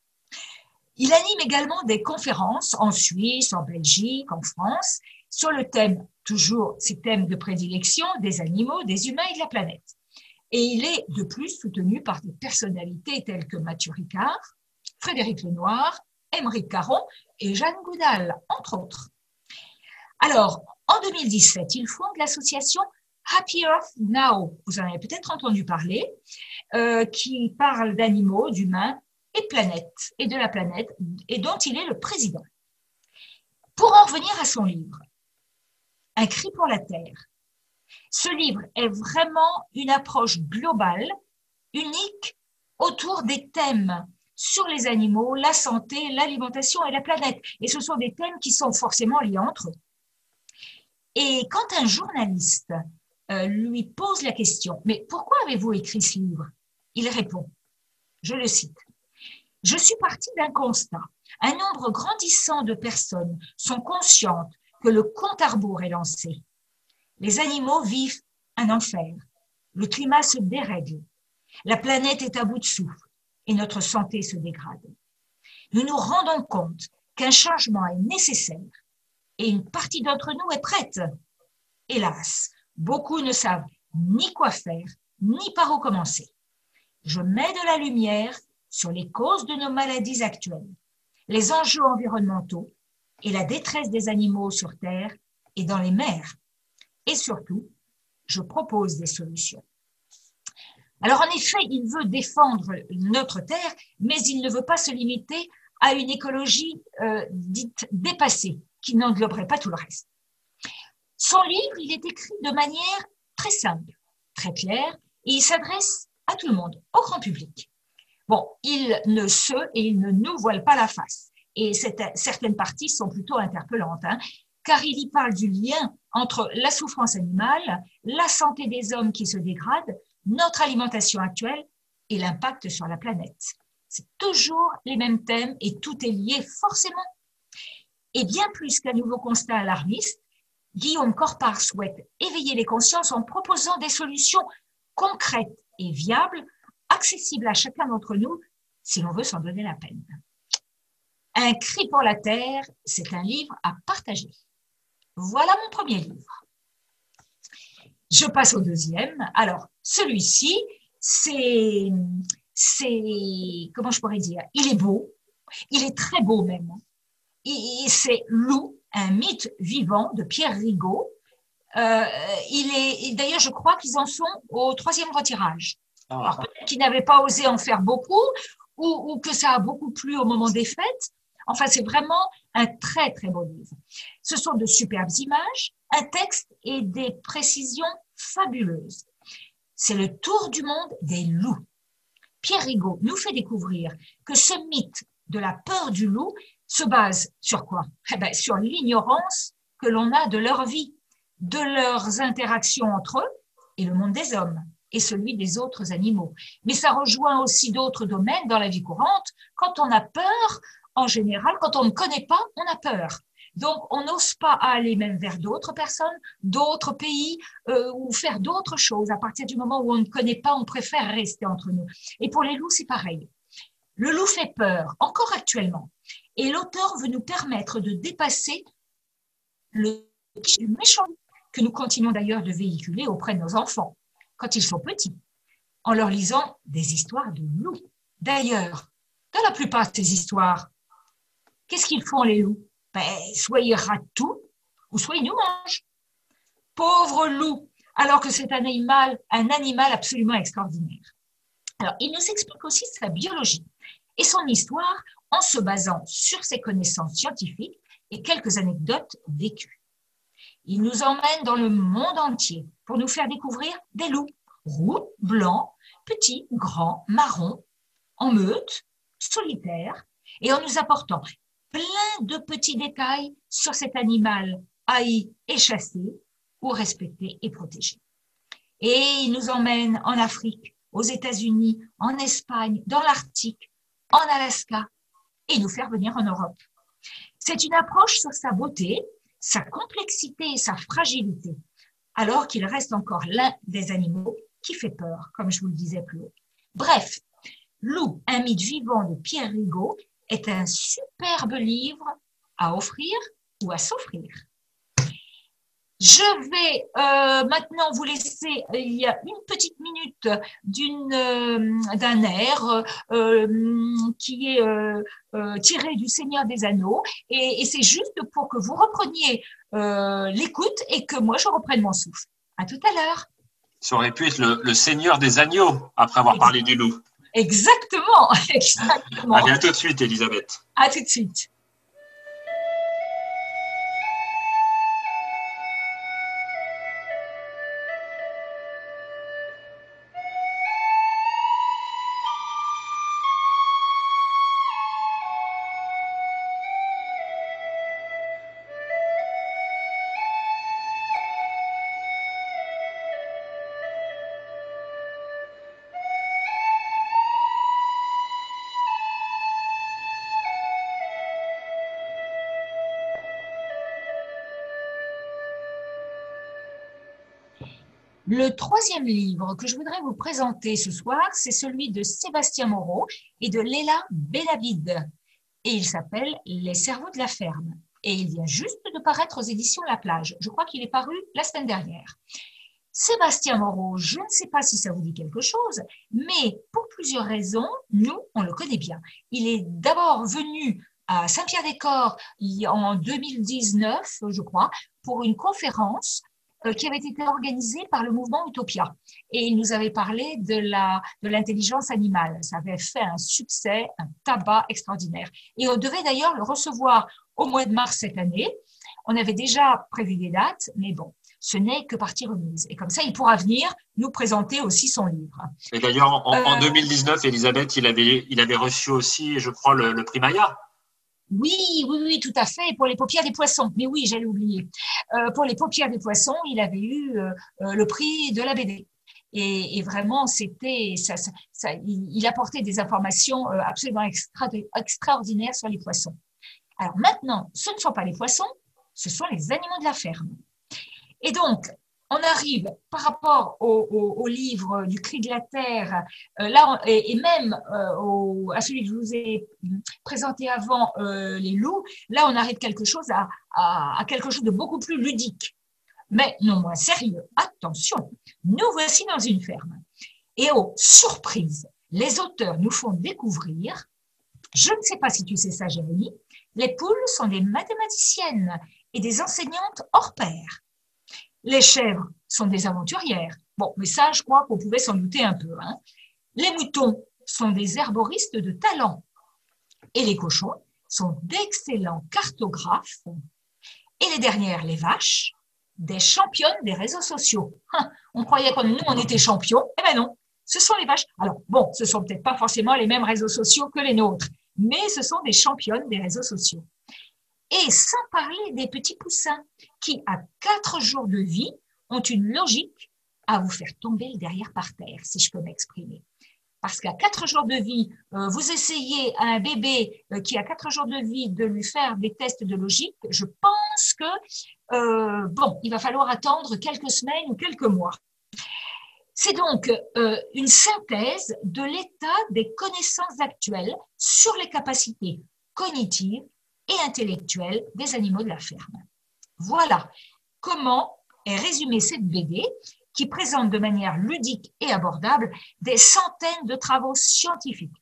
Il anime également des conférences en Suisse, en Belgique, en France, sur le thème, toujours ces thèmes de prédilection, des animaux, des humains et de la planète. Et il est de plus soutenu par des personnalités telles que Mathieu Ricard, Frédéric Lenoir, Émeric Caron et Jeanne Goudal, entre autres. Alors, en 2017, il fonde l'association Happy Earth Now. Vous en avez peut-être entendu parler, euh, qui parle d'animaux, d'humains et planète, et de la planète, et dont il est le président. Pour en revenir à son livre, Un cri pour la Terre, ce livre est vraiment une approche globale, unique, autour des thèmes sur les animaux, la santé, l'alimentation et la planète. Et ce sont des thèmes qui sont forcément liés entre eux. Et quand un journaliste euh, lui pose la question, mais pourquoi avez-vous écrit ce livre? Il répond, je le cite, Je suis parti d'un constat. Un nombre grandissant de personnes sont conscientes que le compte à rebours est lancé. Les animaux vivent un enfer. Le climat se dérègle. La planète est à bout de souffle et notre santé se dégrade. Nous nous rendons compte qu'un changement est nécessaire et une partie d'entre nous est prête. Hélas, beaucoup ne savent ni quoi faire, ni par où commencer. Je mets de la lumière sur les causes de nos maladies actuelles, les enjeux environnementaux et la détresse des animaux sur Terre et dans les mers. Et surtout, je propose des solutions. Alors en effet, il veut défendre notre terre, mais il ne veut pas se limiter à une écologie euh, dite dépassée, qui n'engloberait pas tout le reste. Son livre, il est écrit de manière très simple, très claire, et il s'adresse à tout le monde, au grand public. Bon, il ne se et il ne nous voile pas la face. Et certaines parties sont plutôt interpellantes, hein, car il y parle du lien entre la souffrance animale, la santé des hommes qui se dégrade, notre alimentation actuelle et l'impact sur la planète. C'est toujours les mêmes thèmes et tout est lié forcément. Et bien plus qu'un nouveau constat alarmiste, Guillaume Corpart souhaite éveiller les consciences en proposant des solutions concrètes et viables, accessibles à chacun d'entre nous si l'on veut s'en donner la peine. Un cri pour la terre, c'est un livre à partager. Voilà mon premier livre. Je passe au deuxième. Alors, celui-ci, c'est, c'est, comment je pourrais dire, il est beau, il est très beau même. c'est Loup, un mythe vivant de Pierre Rigaud. Euh, il est, d'ailleurs, je crois qu'ils en sont au troisième retirage. Ah. Alors, peut-être qu'ils n'avaient pas osé en faire beaucoup, ou, ou, que ça a beaucoup plu au moment des fêtes. Enfin, c'est vraiment un très, très beau livre. Ce sont de superbes images, un texte et des précisions fabuleuses. C'est le tour du monde des loups. Pierre Rigaud nous fait découvrir que ce mythe de la peur du loup se base sur quoi? Eh ben, Sur l'ignorance que l'on a de leur vie, de leurs interactions entre eux et le monde des hommes et celui des autres animaux. Mais ça rejoint aussi d'autres domaines dans la vie courante. Quand on a peur, en général, quand on ne connaît pas, on a peur. Donc, on n'ose pas aller même vers d'autres personnes, d'autres pays euh, ou faire d'autres choses. À partir du moment où on ne connaît pas, on préfère rester entre nous. Et pour les loups, c'est pareil. Le loup fait peur, encore actuellement. Et l'auteur veut nous permettre de dépasser le méchant que nous continuons d'ailleurs de véhiculer auprès de nos enfants quand ils sont petits, en leur lisant des histoires de loups. D'ailleurs, dans la plupart de ces histoires, qu'est-ce qu'ils font les loups? Ben, Soit ils ratent tout, ou soit ils nous mangent. Pauvre loup, alors que c'est un animal, un animal absolument extraordinaire. Alors, il nous explique aussi sa biologie et son histoire en se basant sur ses connaissances scientifiques et quelques anecdotes vécues. Il nous emmène dans le monde entier pour nous faire découvrir des loups, roux, blancs, petits, grands, marrons, en meute, solitaires, et en nous apportant plein de petits détails sur cet animal haï et chassé ou respecté et protégé. Et il nous emmène en Afrique, aux États-Unis, en Espagne, dans l'Arctique, en Alaska, et nous faire venir en Europe. C'est une approche sur sa beauté, sa complexité et sa fragilité, alors qu'il reste encore l'un des animaux qui fait peur, comme je vous le disais plus haut. Bref, Loup, un mythe vivant de Pierre Rigaud, est un superbe livre à offrir ou à s'offrir. Je vais euh, maintenant vous laisser, il y a une petite minute d'une, euh, d'un air euh, qui est tiré du Seigneur des Anneaux et, c'est juste pour que vous repreniez l'écoute et que moi je reprenne mon souffle. À tout à l'heure.
Ça aurait pu être le, Seigneur des Agneaux après avoir parlé du loup.
Exactement, *laughs* exactement.
À tout de suite, Elisabeth.
À tout de suite. Le troisième livre que je voudrais vous présenter ce soir, c'est celui de Sébastien Moreau et de Léla Benavid. Et il s'appelle Les cerveaux de la ferme. Et il vient juste de paraître aux éditions La Plage. Je crois qu'il est paru la semaine dernière. Sébastien Moreau, je ne sais pas si ça vous dit quelque chose, mais pour plusieurs raisons, nous, on le connaît bien. Il est d'abord venu à Saint-Pierre-des-Corps en 2019, je crois, pour une conférence qui avait été organisé par le mouvement Utopia. Et il nous avait parlé de la de l'intelligence animale. Ça avait fait un succès, un tabac extraordinaire. Et on devait d'ailleurs le recevoir au mois de mars cette année. On avait déjà prévu des dates, mais bon, ce n'est que partie remise. Et comme ça, il pourra venir nous présenter aussi son livre.
Et d'ailleurs, en, 2019, euh, Elisabeth, il avait, il avait reçu aussi, je crois, le, le prix Maya.
Oui, oui, oui, tout à fait. Pour les paupières des poissons. Mais oui, j'allais oublier. Euh, pour les paupières des poissons, il avait eu euh, euh, le prix de la BD. Et, vraiment, c'était, ça, ça, il, apportait des informations absolument extraordinaires sur les poissons. Alors maintenant, ce ne sont pas les poissons, ce sont les animaux de la ferme. Et donc, on arrive par rapport au, livre du cri de la terre, euh, là, et, même euh, à celui que je vous ai présenté avant, euh, les loups, là, on arrive quelque chose à, à, quelque chose de beaucoup plus ludique, mais non moins sérieux. Attention, nous voici dans une ferme. Et oh, surprise, les auteurs nous font découvrir, je ne sais pas si tu sais ça, Jérémy, les poules sont des mathématiciennes et des enseignantes hors pair. Les chèvres sont des aventurières. Bon, mais ça, je crois qu'on pouvait s'en douter un peu. Hein. Les moutons sont des herboristes de talent. Et les cochons sont d'excellents cartographes. Et les dernières, les vaches, des championnes des réseaux sociaux. Hein, on croyait que nous, on était champions. Eh ben non, ce sont les vaches. Alors, bon, ce sont peut-être pas forcément les mêmes réseaux sociaux que les nôtres, mais ce sont des championnes des réseaux sociaux. Et sans parler des petits poussins qui, à quatre jours de vie, ont une logique à vous faire tomber le derrière par terre, si je peux m'exprimer. Parce qu'à quatre jours de vie, euh, vous essayez à un bébé euh, qui a quatre jours de vie de lui faire des tests de logique, je pense que, euh, bon, il va falloir attendre quelques semaines ou quelques mois. C'est donc une synthèse de l'état des connaissances actuelles sur les capacités cognitives et intellectuelles des animaux de la ferme. Voilà comment est résumée cette BD qui présente de manière ludique et abordable des centaines de travaux scientifiques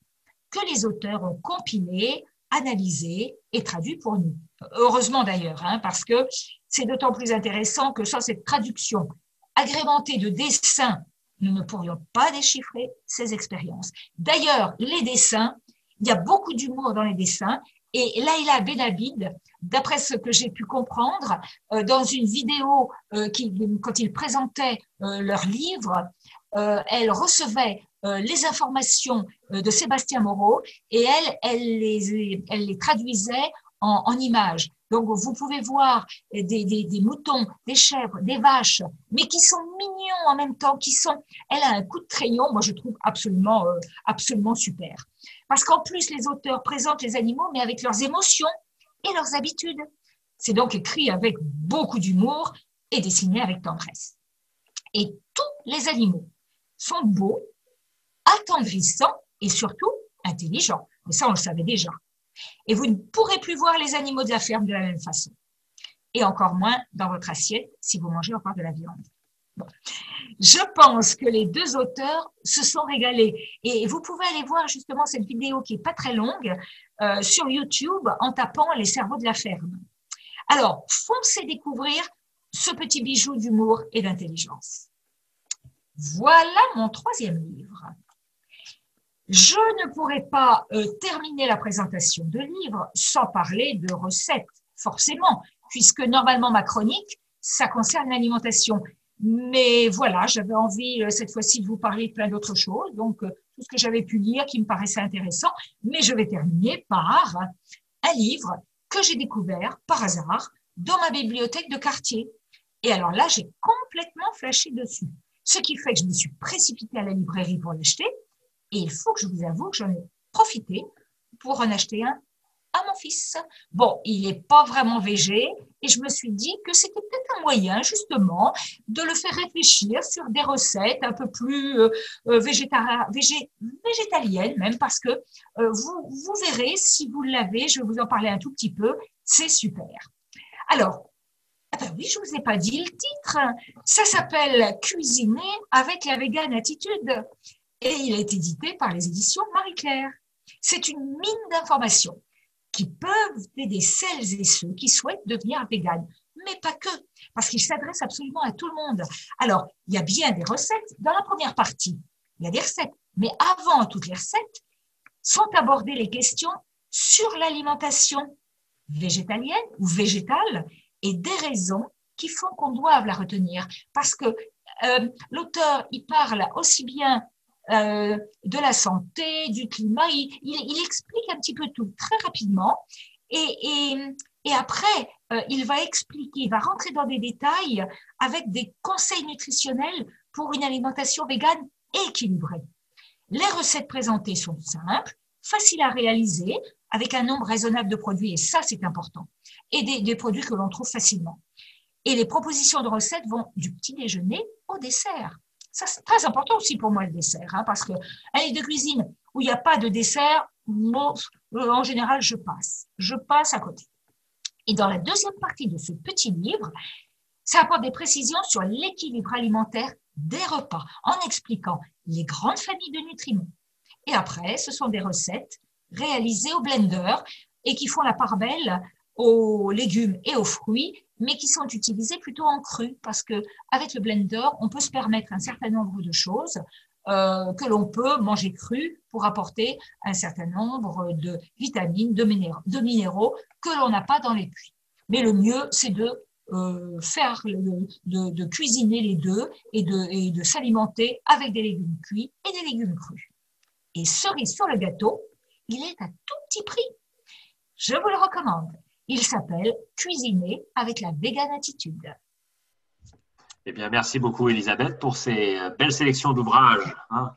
que les auteurs ont compilés, analysés et traduits pour nous. Heureusement d'ailleurs, hein, parce que c'est d'autant plus intéressant que sans cette traduction agrémentée de dessins, nous ne pourrions pas déchiffrer ces expériences. D'ailleurs, les dessins, il y a beaucoup d'humour dans les dessins et Laila Benabid, d'après ce que j'ai pu comprendre, euh, dans une vidéo euh, qui, quand ils présentaient euh, leur livre, elle recevait les informations de Sébastien Moreau et elle, elle les, elle les traduisait en, en images. Donc, vous pouvez voir des, des, des, moutons, des chèvres, des vaches, mais qui sont mignons en même temps, qui sont, elle a un coup de crayon, moi je trouve absolument, absolument super. Parce qu'en plus, les auteurs présentent les animaux, mais avec leurs émotions et leurs habitudes. C'est donc écrit avec beaucoup d'humour et dessiné avec tendresse. Et tous les animaux sont beaux, attendrissants et surtout intelligents. Mais ça, on le savait déjà. Et vous ne pourrez plus voir les animaux de la ferme de la même façon. Et encore moins dans votre assiette si vous mangez encore de la viande. Je pense que les deux auteurs se sont régalés. Et vous pouvez aller voir justement cette vidéo qui est pas très longue euh, sur YouTube en tapant les cerveaux de la ferme. Alors, foncez découvrir ce petit bijou d'humour et d'intelligence. Voilà mon troisième livre. Je ne pourrais pas euh, terminer la présentation de livre sans parler de recettes, forcément, puisque normalement ma chronique, ça concerne l'alimentation. Mais voilà, j'avais envie euh, cette fois-ci de vous parler de plein d'autres choses, donc euh, tout ce que j'avais pu lire qui me paraissait intéressant. Mais je vais terminer par un livre que j'ai découvert par hasard dans ma bibliothèque de quartier. Et alors là, j'ai complètement flashé dessus. Ce qui fait que je me suis précipitée à la librairie pour l'acheter. Et il faut que je vous avoue que j'en ai profité pour en acheter un à mon fils. Bon, il n'est pas vraiment végé et je me suis dit que c'était peut-être un moyen justement de le faire réfléchir sur des recettes un peu plus euh, euh végétaliennes même parce que euh, vous, verrez si vous l'avez, je vais vous en parler un tout petit peu, c'est super. Alors, ah oui, je vous ai pas dit le titre. Ça s'appelle Cuisiner avec la vegan attitude et il est édité par les éditions Marie-Claire. C'est une mine d'informations qui peuvent aider celles et ceux qui souhaitent devenir véganes, mais pas que, parce qu'il s'adresse absolument à tout le monde. Alors, il y a bien des recettes dans la première partie, il y a des recettes, mais avant toutes les recettes, sont abordées les questions sur l'alimentation végétalienne ou végétale et des raisons qui font qu'on doive la retenir. Parce que euh, l'auteur, il parle aussi bien euh, de la santé, du climat. Il, explique un petit peu tout très rapidement. Et, après, euh, il va expliquer, il va rentrer dans des détails avec des conseils nutritionnels pour une alimentation végane équilibrée. Les recettes présentées sont simples, faciles à réaliser, avec un nombre raisonnable de produits, et ça c'est important, et des produits que l'on trouve facilement. Et les propositions de recettes vont du petit déjeuner au dessert. Ça, c'est très important aussi pour moi, le dessert, hein, parce qu'un livre de cuisine où il n'y a pas de dessert, euh, en général, je passe. Je passe à côté. Et dans la deuxième partie de ce petit livre, ça apporte des précisions sur l'équilibre alimentaire des repas, en expliquant les grandes familles de nutriments. Et après, ce sont des recettes réalisées au blender et qui font la part belle aux légumes et aux fruits, mais qui sont utilisés plutôt en cru, parce que avec le blender, on peut se permettre un certain nombre de choses euh, que l'on peut manger cru pour apporter un certain nombre de vitamines, de minéraux, que l'on n'a pas dans les puits. Mais le mieux, c'est de euh, faire, de, de, cuisiner les deux et de, et de s'alimenter avec des légumes cuits et des légumes crus. Et cerise sur le gâteau, il est à tout petit prix. Je vous le recommande. Il s'appelle Cuisiner avec la vegan attitude.
Eh bien, merci beaucoup, Elisabeth, pour ces euh, belles sélections d'ouvrages. Hein.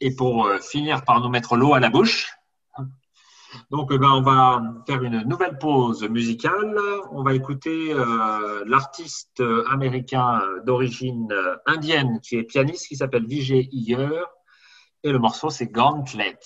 Et pour euh, finir par nous mettre l'eau à la bouche. Donc, eh ben, on va faire une nouvelle pause musicale. On va écouter euh, l'artiste américain d'origine indienne qui est pianiste, qui s'appelle Vijay Iyer. Et le morceau, c'est Gauntlet.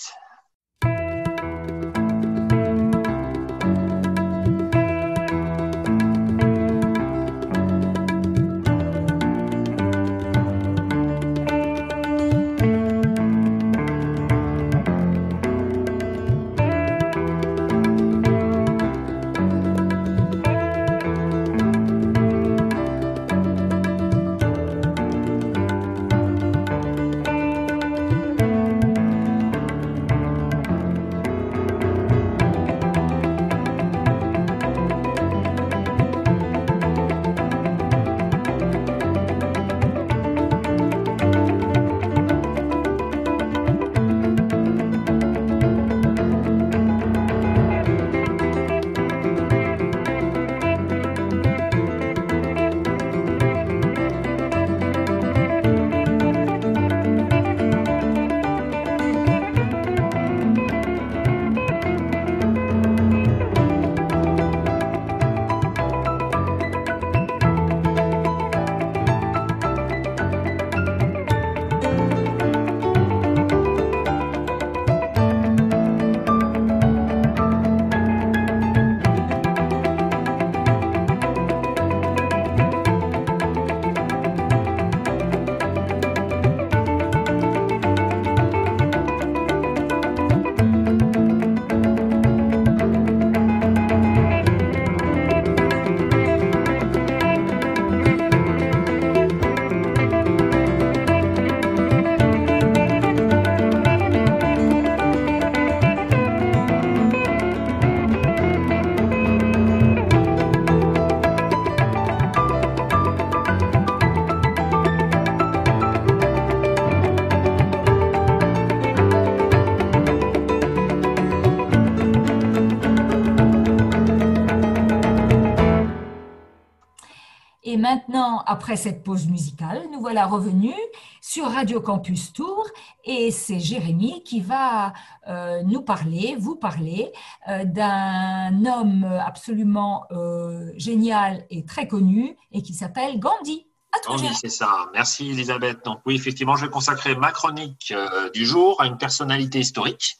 Après cette pause musicale, nous voilà revenus sur Radio Campus Tour et c'est Jérémy qui va euh, nous parler, vous parler euh, d'un homme absolument euh, génial et très connu et qui s'appelle Gandhi.
Gandhi, c'est ça. Merci Elisabeth. Donc oui, effectivement, je vais consacrer ma chronique du jour à une personnalité historique,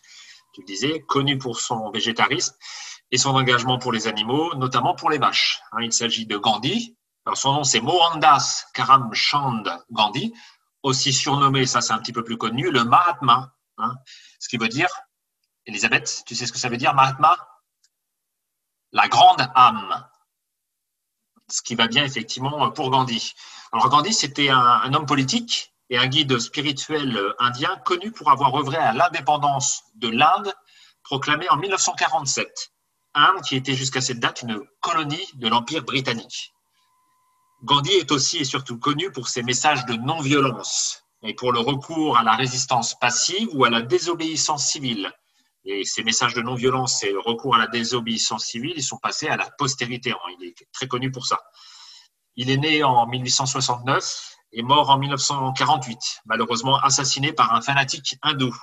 tu le disais, connue pour son végétarisme et son engagement pour les animaux, notamment pour les vaches. Hein, il s'agit de Gandhi, son nom, c'est Mohandas Karamchand Gandhi, aussi surnommé, ça c'est un petit peu plus connu, le Mahatma. Hein. ce qui veut dire, Elisabeth, tu sais ce que ça veut dire, Mahatma? La grande âme. Ce qui va bien effectivement pour Gandhi. Alors Gandhi, c'était un, homme politique et un guide spirituel indien connu pour avoir œuvré à l'indépendance de l'Inde, proclamée en 1947. Inde qui était jusqu'à cette date une colonie de l'Empire britannique. Gandhi est aussi et surtout connu pour ses messages de non-violence et pour le recours à la résistance passive ou à la désobéissance civile. Et ces messages de non-violence et le recours à la désobéissance civile, ils sont passés à la postérité. Il est très connu pour ça. Il est né en 1869 et mort en 1948, malheureusement assassiné par un fanatique hindou.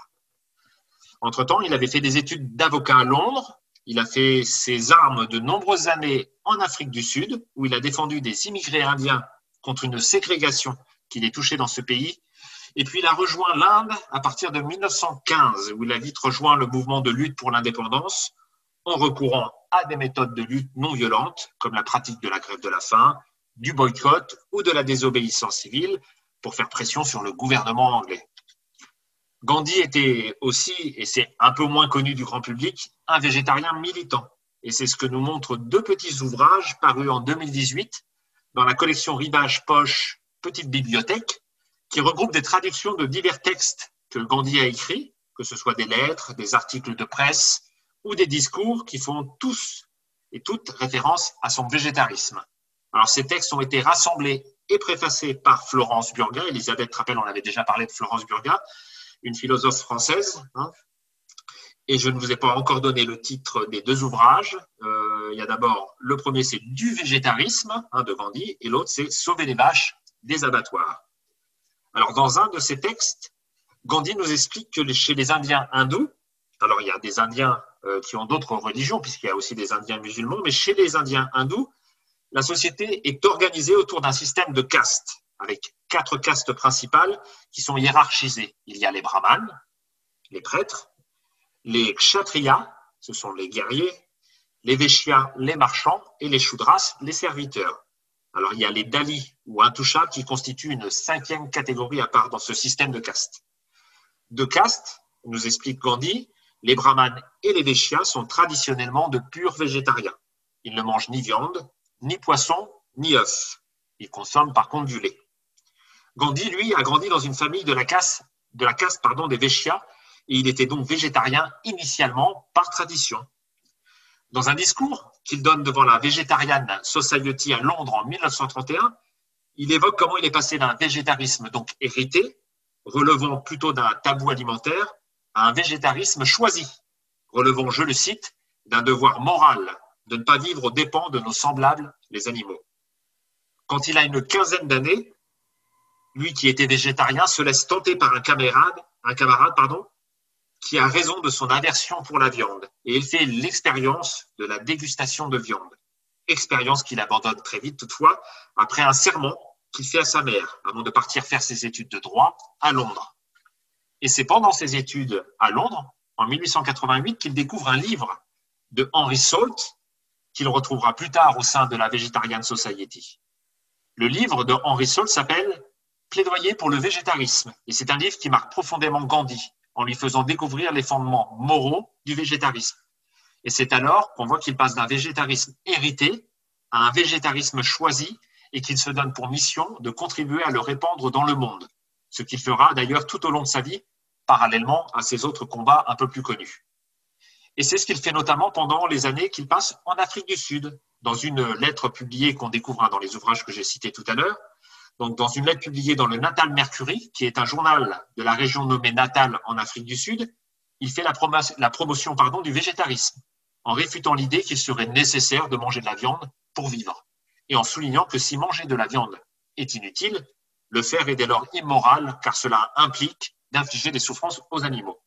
Entre-temps, il avait fait des études d'avocat à Londres Il a fait ses armes de nombreuses années en Afrique du Sud, où il a défendu des immigrés indiens contre une ségrégation qui les touchait dans ce pays. Et puis il a rejoint l'Inde à partir de 1915, où il a vite rejoint le mouvement de lutte pour l'indépendance en recourant à des méthodes de lutte non violentes, comme la pratique de la grève de la faim, du boycott ou de la désobéissance civile, pour faire pression sur le gouvernement anglais. Gandhi était aussi, et c'est un peu moins connu du grand public, un végétarien militant. Et c'est ce que nous montrent deux petits ouvrages parus en 2018 dans la collection Rivage Poche Petite Bibliothèque, qui regroupe des traductions de divers textes que Gandhi a écrits, que ce soit des lettres, des articles de presse ou des discours qui font tous et toutes référence à son végétarisme. Alors ces textes ont été rassemblés et préfacés par Florence Burga. Elisabeth Trappel, on avait déjà parlé de Florence Burga, une philosophe française. Hein. Et je ne vous ai pas encore donné le titre des deux ouvrages. Euh, il y a d'abord, le premier, c'est Du végétarisme hein, de Gandhi, et l'autre, c'est Sauver les vaches des abattoirs. Alors, dans un de ces textes, Gandhi nous explique que chez les Indiens hindous, alors il y a des Indiens euh, qui ont d'autres religions, puisqu'il y a aussi des Indiens musulmans, mais chez les Indiens hindous, la société est organisée autour d'un système de castes avec quatre castes principales qui sont hiérarchisées. Il y a les brahmanes, les prêtres, les kshatriyas, ce sont les guerriers, les vaishyas, les marchands, et les shudras, les serviteurs. Alors il y a les dalis ou intouchables qui constituent une cinquième catégorie à part dans ce système de castes. De castes, nous explique Gandhi, les brahmanes et les vaishyas sont traditionnellement de purs végétariens. Ils ne mangent ni viande, ni poisson, ni œufs. Ils consomment par contre du lait. Gandhi, lui, a grandi dans une famille de la pardon, des Véchias, et il était donc végétarien initialement par tradition. Dans un discours qu'il donne devant la Vegetarian Society à Londres en 1931, il évoque comment il est passé d'un végétarisme donc hérité, relevant plutôt d'un tabou alimentaire, à un végétarisme choisi, relevant, je le cite, d'un devoir moral de ne pas vivre aux dépens de nos semblables, les animaux. Quand il a une quinzaine d'années, lui qui était végétarien, se laisse tenter par un camarade, un camarade pardon, qui a raison de son aversion pour la viande. Et il fait l'expérience de la dégustation de viande. Expérience qu'il abandonne très vite toutefois, après un serment qu'il fait à sa mère, avant de partir faire ses études de droit à Londres. Et c'est pendant ses études à Londres, en 1888, qu'il découvre un livre de Henry Salt, qu'il retrouvera plus tard au sein de la Vegetarian Society. Le livre de Henry Salt s'appelle Plaidoyer pour le végétarisme. Et c'est un livre qui marque profondément Gandhi en lui faisant découvrir les fondements moraux du végétarisme. Et c'est alors qu'on voit qu'il passe d'un végétarisme hérité à un végétarisme choisi et qu'il se donne pour mission de contribuer à le répandre dans le monde, ce qu'il fera d'ailleurs tout au long de sa vie, parallèlement à ses autres combats un peu plus connus. Et c'est ce qu'il fait notamment pendant les années qu'il passe en Afrique du Sud. Dans une lettre publiée qu'on découvrira dans les ouvrages que j'ai cités tout à l'heure, donc, dans une lettre publiée dans le Natal Mercury, qui est un journal de la région nommée Natal en Afrique du Sud, il fait la, promotion du végétarisme, en réfutant l'idée qu'il serait nécessaire de manger de la viande pour vivre, et en soulignant que si manger de la viande est inutile, le faire est dès lors immoral, car cela implique d'infliger des souffrances aux animaux.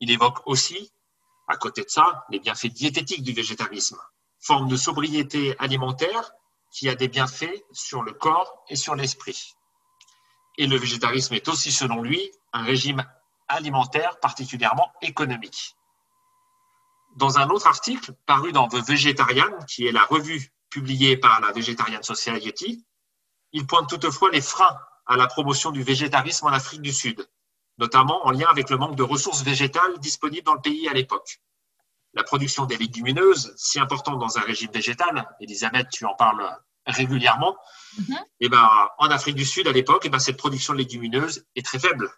Il évoque aussi, à côté de ça, les bienfaits diététiques du végétarisme, forme de sobriété alimentaire qui a des bienfaits sur le corps et sur l'esprit. Et le végétarisme est aussi, selon lui, un régime alimentaire particulièrement économique. Dans un autre article paru dans The Vegetarian, qui est la revue publiée par la Vegetarian Society, il pointe toutefois les freins à la promotion du végétarisme en Afrique du Sud, notamment en lien avec le manque de ressources végétales disponibles dans le pays à l'époque la production des légumineuses, si importante dans un régime végétal, Elisabeth, tu en parles régulièrement, et eh ben, en Afrique du Sud, à l'époque, et eh ben, cette production de légumineuses est très faible.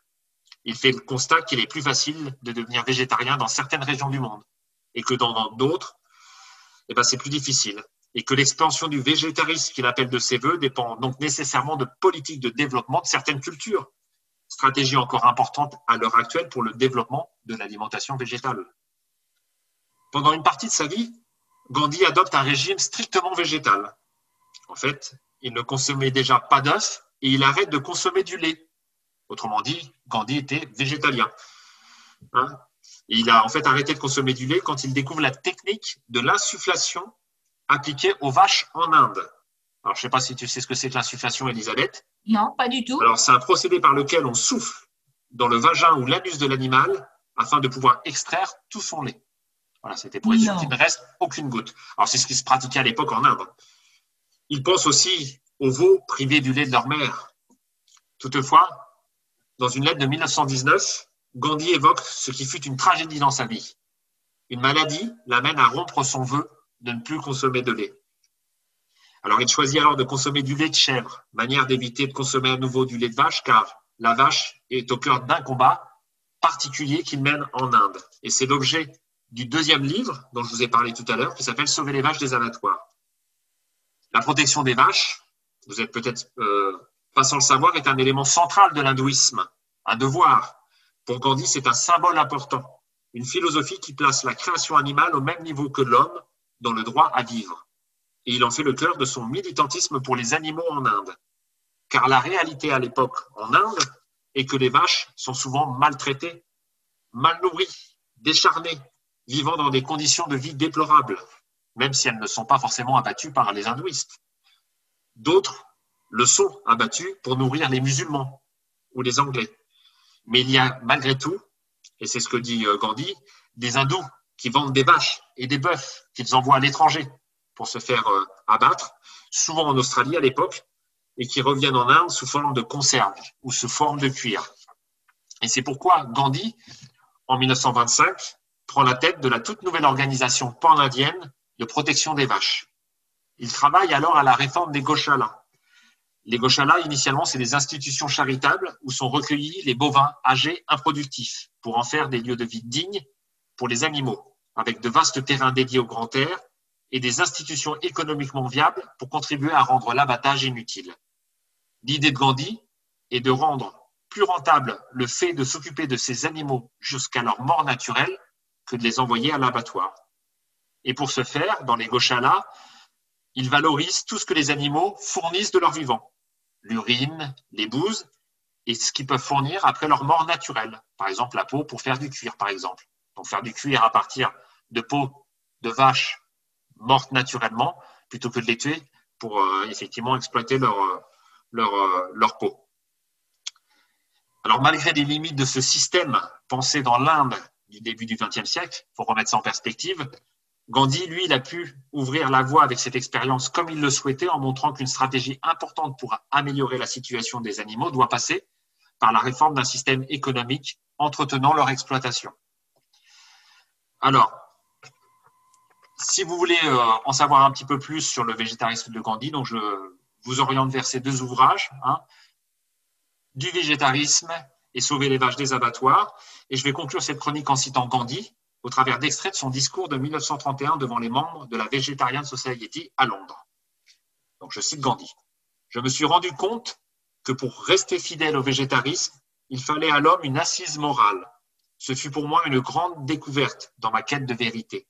Il fait le constat qu'il est plus facile de devenir végétarien dans certaines régions du monde et que dans d'autres, et eh ben, c'est plus difficile. Et que l'expansion du végétarisme qu'il appelle de ses voeux dépend donc nécessairement de politiques de développement de certaines cultures. Stratégie encore importante à l'heure actuelle pour le développement de l'alimentation végétale. Pendant une partie de sa vie, Gandhi adopte un régime strictement végétal. En fait, il ne consommait déjà pas d'œufs et il arrête de consommer du lait. Autrement dit, Gandhi était végétalien. Hein? Il a en fait arrêté de consommer du lait quand il découvre la technique de l'insufflation appliquée aux vaches en Inde. Alors, je ne sais pas si tu sais ce que c'est que l'insufflation, Elisabeth.
Non, pas du tout.
Alors, c'est un procédé par lequel on souffle dans le vagin ou l'anus de l'animal afin de pouvoir extraire tout son lait. Voilà, c'était pour éviter qu'il ne reste aucune goutte. Alors, c'est ce qui se pratiquait à l'époque en Inde. Il pense aussi aux veaux privés du lait de leur mère. Toutefois, dans une lettre de 1919, Gandhi évoque ce qui fut une tragédie dans sa vie. Une maladie l'amène à rompre son vœu de ne plus consommer de lait. Alors il choisit alors de consommer du lait de chèvre, manière d'éviter de consommer à nouveau du lait de vache, car la vache est au cœur d'un combat particulier qu'il mène en Inde. Et c'est l'objet du deuxième livre dont je vous ai parlé tout à l'heure, qui s'appelle Sauver les vaches des abattoirs. La protection des vaches, vous êtes peut-être euh, pas sans le savoir, est un élément central de l'hindouisme, un devoir. Pour Gandhi, c'est un symbole important, une philosophie qui place la création animale au même niveau que l'homme dans le droit à vivre. Et il en fait le cœur de son militantisme pour les animaux en Inde. Car la réalité à l'époque en Inde est que les vaches sont souvent maltraitées, mal nourries, décharnées, vivant dans des conditions de vie déplorables, même si elles ne sont pas forcément abattues par les hindouistes. D'autres le sont abattus pour nourrir les musulmans ou les Anglais. Mais il y a malgré tout, et c'est ce que dit euh, Gandhi, des hindous qui vendent des vaches et des bœufs qu'ils envoient à l'étranger pour se faire euh, abattre, souvent en Australie à l'époque, et qui reviennent en Inde sous forme de conserve ou sous forme de cuir. Et c'est pourquoi Gandhi, en 1925, prend la tête de la toute nouvelle organisation pan-indienne de protection des vaches. Il travaille alors à la réforme des Goshalas. Les Goshalas, initialement, c'est des institutions charitables où sont recueillis les bovins âgés improductifs pour en faire des lieux de vie dignes pour les animaux, avec de vastes terrains dédiés au grand air et des institutions économiquement viables pour contribuer à rendre l'abattage inutile. L'idée de Gandhi est de rendre plus rentable le fait de s'occuper de ces animaux jusqu'à leur mort naturelle que de les envoyer à l'abattoir. Et pour ce faire, dans les Goshalas, ils valorisent tout ce que les animaux fournissent de leur vivant, l'urine, les bouses, et ce qu'ils peuvent fournir après leur mort naturelle. Par exemple, la peau pour faire du cuir, par exemple. Donc faire du cuir à partir de peau de vaches mortes naturellement, plutôt que de les tuer pour euh, effectivement exploiter leur, euh, leur, euh, leur peau. Alors malgré les limites de ce système pensé dans l'Inde du début du XXe siècle, pour remettre ça en perspective, Gandhi, lui, il a pu ouvrir la voie avec cette expérience comme il le souhaitait en montrant qu'une stratégie importante pour améliorer la situation des animaux doit passer par la réforme d'un système économique entretenant leur exploitation. Alors, si vous voulez euh, en savoir un petit peu plus sur le végétarisme de Gandhi, donc je vous oriente vers ces deux ouvrages, hein, du végétarisme et sauver les vaches des abattoirs. Et je vais conclure cette chronique en citant Gandhi au travers d'extraits de son discours de 1931 devant les membres de la Vegetarian Society à Londres. Donc je cite Gandhi. Je me suis rendu compte que pour rester fidèle au végétarisme, il fallait à l'homme une assise morale. Ce fut pour moi une grande découverte dans ma quête de vérité.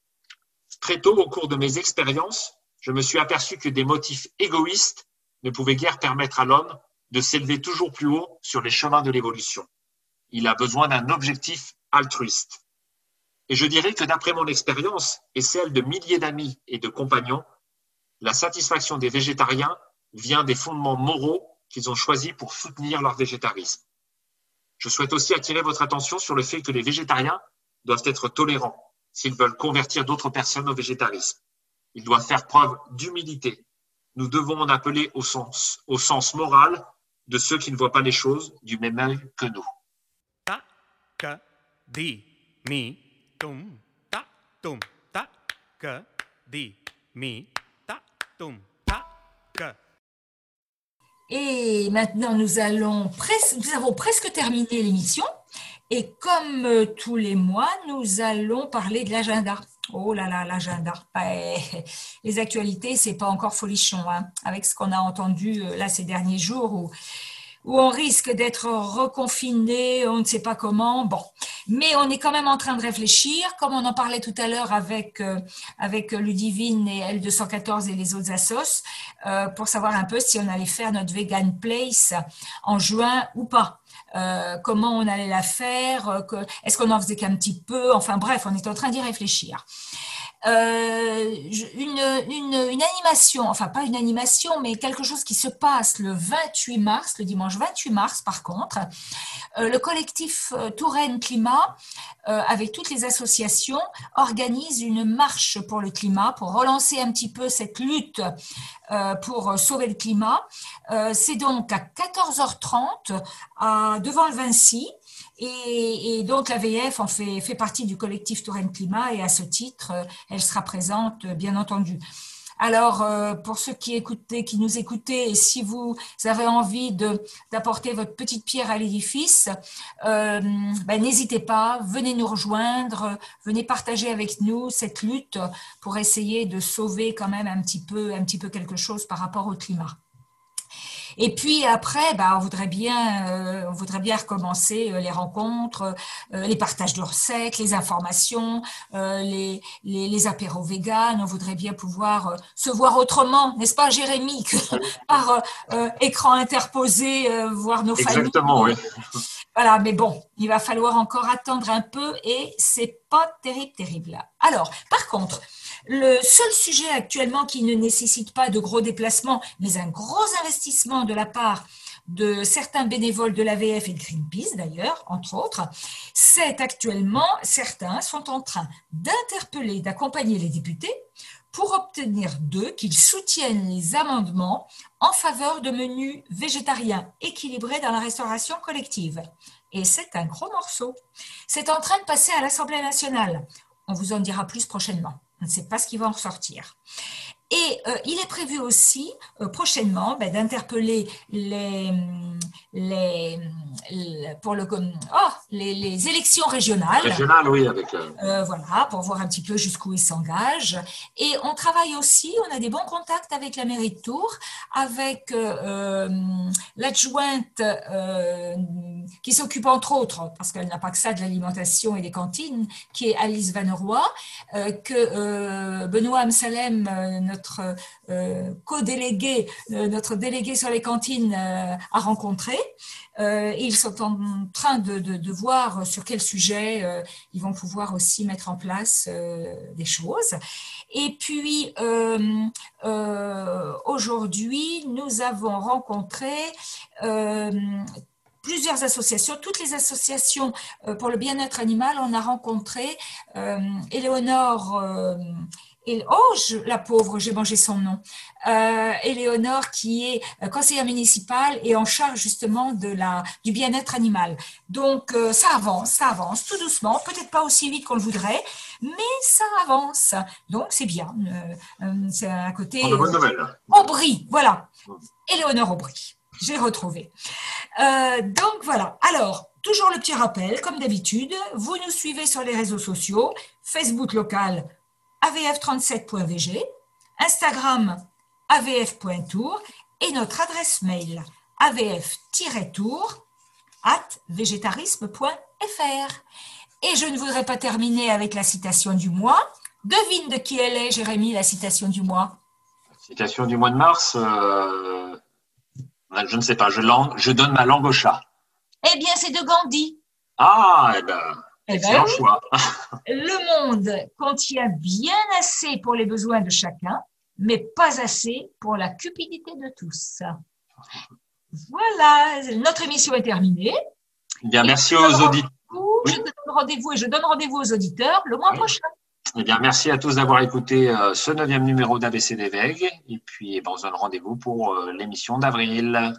Très tôt, au cours de mes expériences, je me suis aperçu que des motifs égoïstes ne pouvaient guère permettre à l'homme de s'élever toujours plus haut sur les chemins de l'évolution. Il a besoin d'un objectif altruiste. Et je dirais que d'après mon expérience et celle de milliers d'amis et de compagnons, la satisfaction des végétariens vient des fondements moraux qu'ils ont choisis pour soutenir leur végétarisme. Je souhaite aussi attirer votre attention sur le fait que les végétariens doivent être tolérants s'ils veulent convertir d'autres personnes au végétarisme. Ils doivent faire preuve d'humilité. Nous devons en appeler au sens, au sens moral de ceux qui ne voient pas les choses du même œil que nous.
Et maintenant, nous, allons nous avons presque terminé l'émission. Et comme euh, tous les mois, nous allons parler de l'agenda. Oh là là, l'agenda. *laughs* Les actualités, c'est pas encore folichon, hein, avec ce qu'on a entendu euh, là ces derniers jours où, où on risque d'être reconfiné, on ne sait pas comment. Bon, Mais on est quand même en train de réfléchir, comme on en parlait tout à l'heure avec, euh, avec Ludivine et L214 et les autres assos, euh, pour savoir un peu si on allait faire notre Vegan Place en juin ou pas. Euh, comment on allait la faire, est-ce qu'on en faisait qu'un petit peu, enfin bref, on est en train d'y réfléchir. Euh, une, animation, enfin pas une animation, mais quelque chose qui se passe le 28 mars, le dimanche 28 mars par contre. Euh, le collectif euh, Touraine Climat, avec toutes les associations, organise une marche pour le climat, pour relancer un petit peu cette lutte pour sauver le climat. C'est donc à 14h30 à, devant le Vinci. Et, donc la VF en fait, partie du collectif Touraine Climat et à ce titre, euh, elle sera présente, bien entendu. Alors, euh, pour ceux qui écoutaient, qui nous écoutaient, et si vous avez envie d'apporter votre petite pierre à l'édifice, euh, ben, n'hésitez pas, venez nous rejoindre, venez partager avec nous cette lutte pour essayer de sauver quand même un petit peu quelque chose par rapport au climat. Et puis après, bah, on voudrait bien, euh, on voudrait bien recommencer euh, les rencontres, euh, les partages de recettes, les informations, les, les, les, apéros véganes. On voudrait bien pouvoir se voir autrement, n'est-ce pas, Jérémy, que *laughs* par écran interposé, voir nos familles.
Exactement, oui.
Voilà, mais bon, il va falloir encore attendre un peu et c'est pas terrible, terrible. Alors, par contre, le seul sujet actuellement qui ne nécessite pas de gros déplacements, mais un gros investissement de la part de certains bénévoles de l'AVF et de Greenpeace d'ailleurs, entre autres, c'est actuellement, certains sont en train d'interpeller, d'accompagner les députés pour obtenir d'eux qu'ils soutiennent les amendements en faveur de menus végétariens équilibrés dans la restauration collective. Et c'est un gros morceau. C'est en train de passer à l'Assemblée nationale. On vous en dira plus prochainement. On ne sait pas ce qui va en ressortir. Et euh, il est prévu aussi euh, prochainement ben, d'interpeller les, les, pour le, oh, les, les, élections régionales.
Régionales, oui, avec.
Euh, voilà, pour voir un petit peu jusqu'où ils s'engagent. Et on travaille aussi, on a des bons contacts avec la mairie de Tours, avec l'adjointe qui s'occupe entre autres, parce qu'elle n'a pas que ça de l'alimentation et des cantines, qui est Alice Vaneroy, que Benoît Amsalem, notre notre euh, co-délégué, euh, notre délégué sur les cantines euh, a rencontré. ils sont en train de, voir sur quel sujet ils vont pouvoir aussi mettre en place des choses. Et puis, aujourd'hui, nous avons rencontré plusieurs associations, toutes les associations pour le bien-être animal. On a rencontré Éléonore et, oh, la pauvre, j'ai mangé son nom. Euh, Éléonore, qui est euh, conseillère municipale et en charge justement de la, du bien-être animal. Donc, euh, ça avance, ça avance, tout doucement, peut-être pas aussi vite qu'on le voudrait, mais ça avance. Donc, c'est bien. c'est un côté. Aubry, voilà. Éléonore Aubry. J'ai retrouvé. donc, voilà. Alors, toujours le petit rappel, comme d'habitude, vous nous suivez sur les réseaux sociaux, Facebook local avf37.vg, Instagram avf.tour et notre adresse mail avf-tour at végétarisme.fr. Et je ne voudrais pas terminer avec la citation du mois. Devine de qui elle est, Jérémy, la citation du mois.
Citation du mois de mars, euh, je ne sais pas, je, je donne ma langue au chat.
Eh bien, c'est de Gandhi.
Ah, eh bien,
eh ben *laughs* le monde contient bien assez pour les besoins de chacun, mais pas assez pour la cupidité de tous. Voilà, notre émission est terminée.
Eh bien, merci aux auditeurs.
Je donne rendez-vous et je donne rendez-vous aux auditeurs le mois prochain.
Eh bien, merci à tous d'avoir écouté euh, ce neuvième numéro d'ABC des Et puis, eh ben, on se donne rendez-vous pour euh, l'émission d'avril.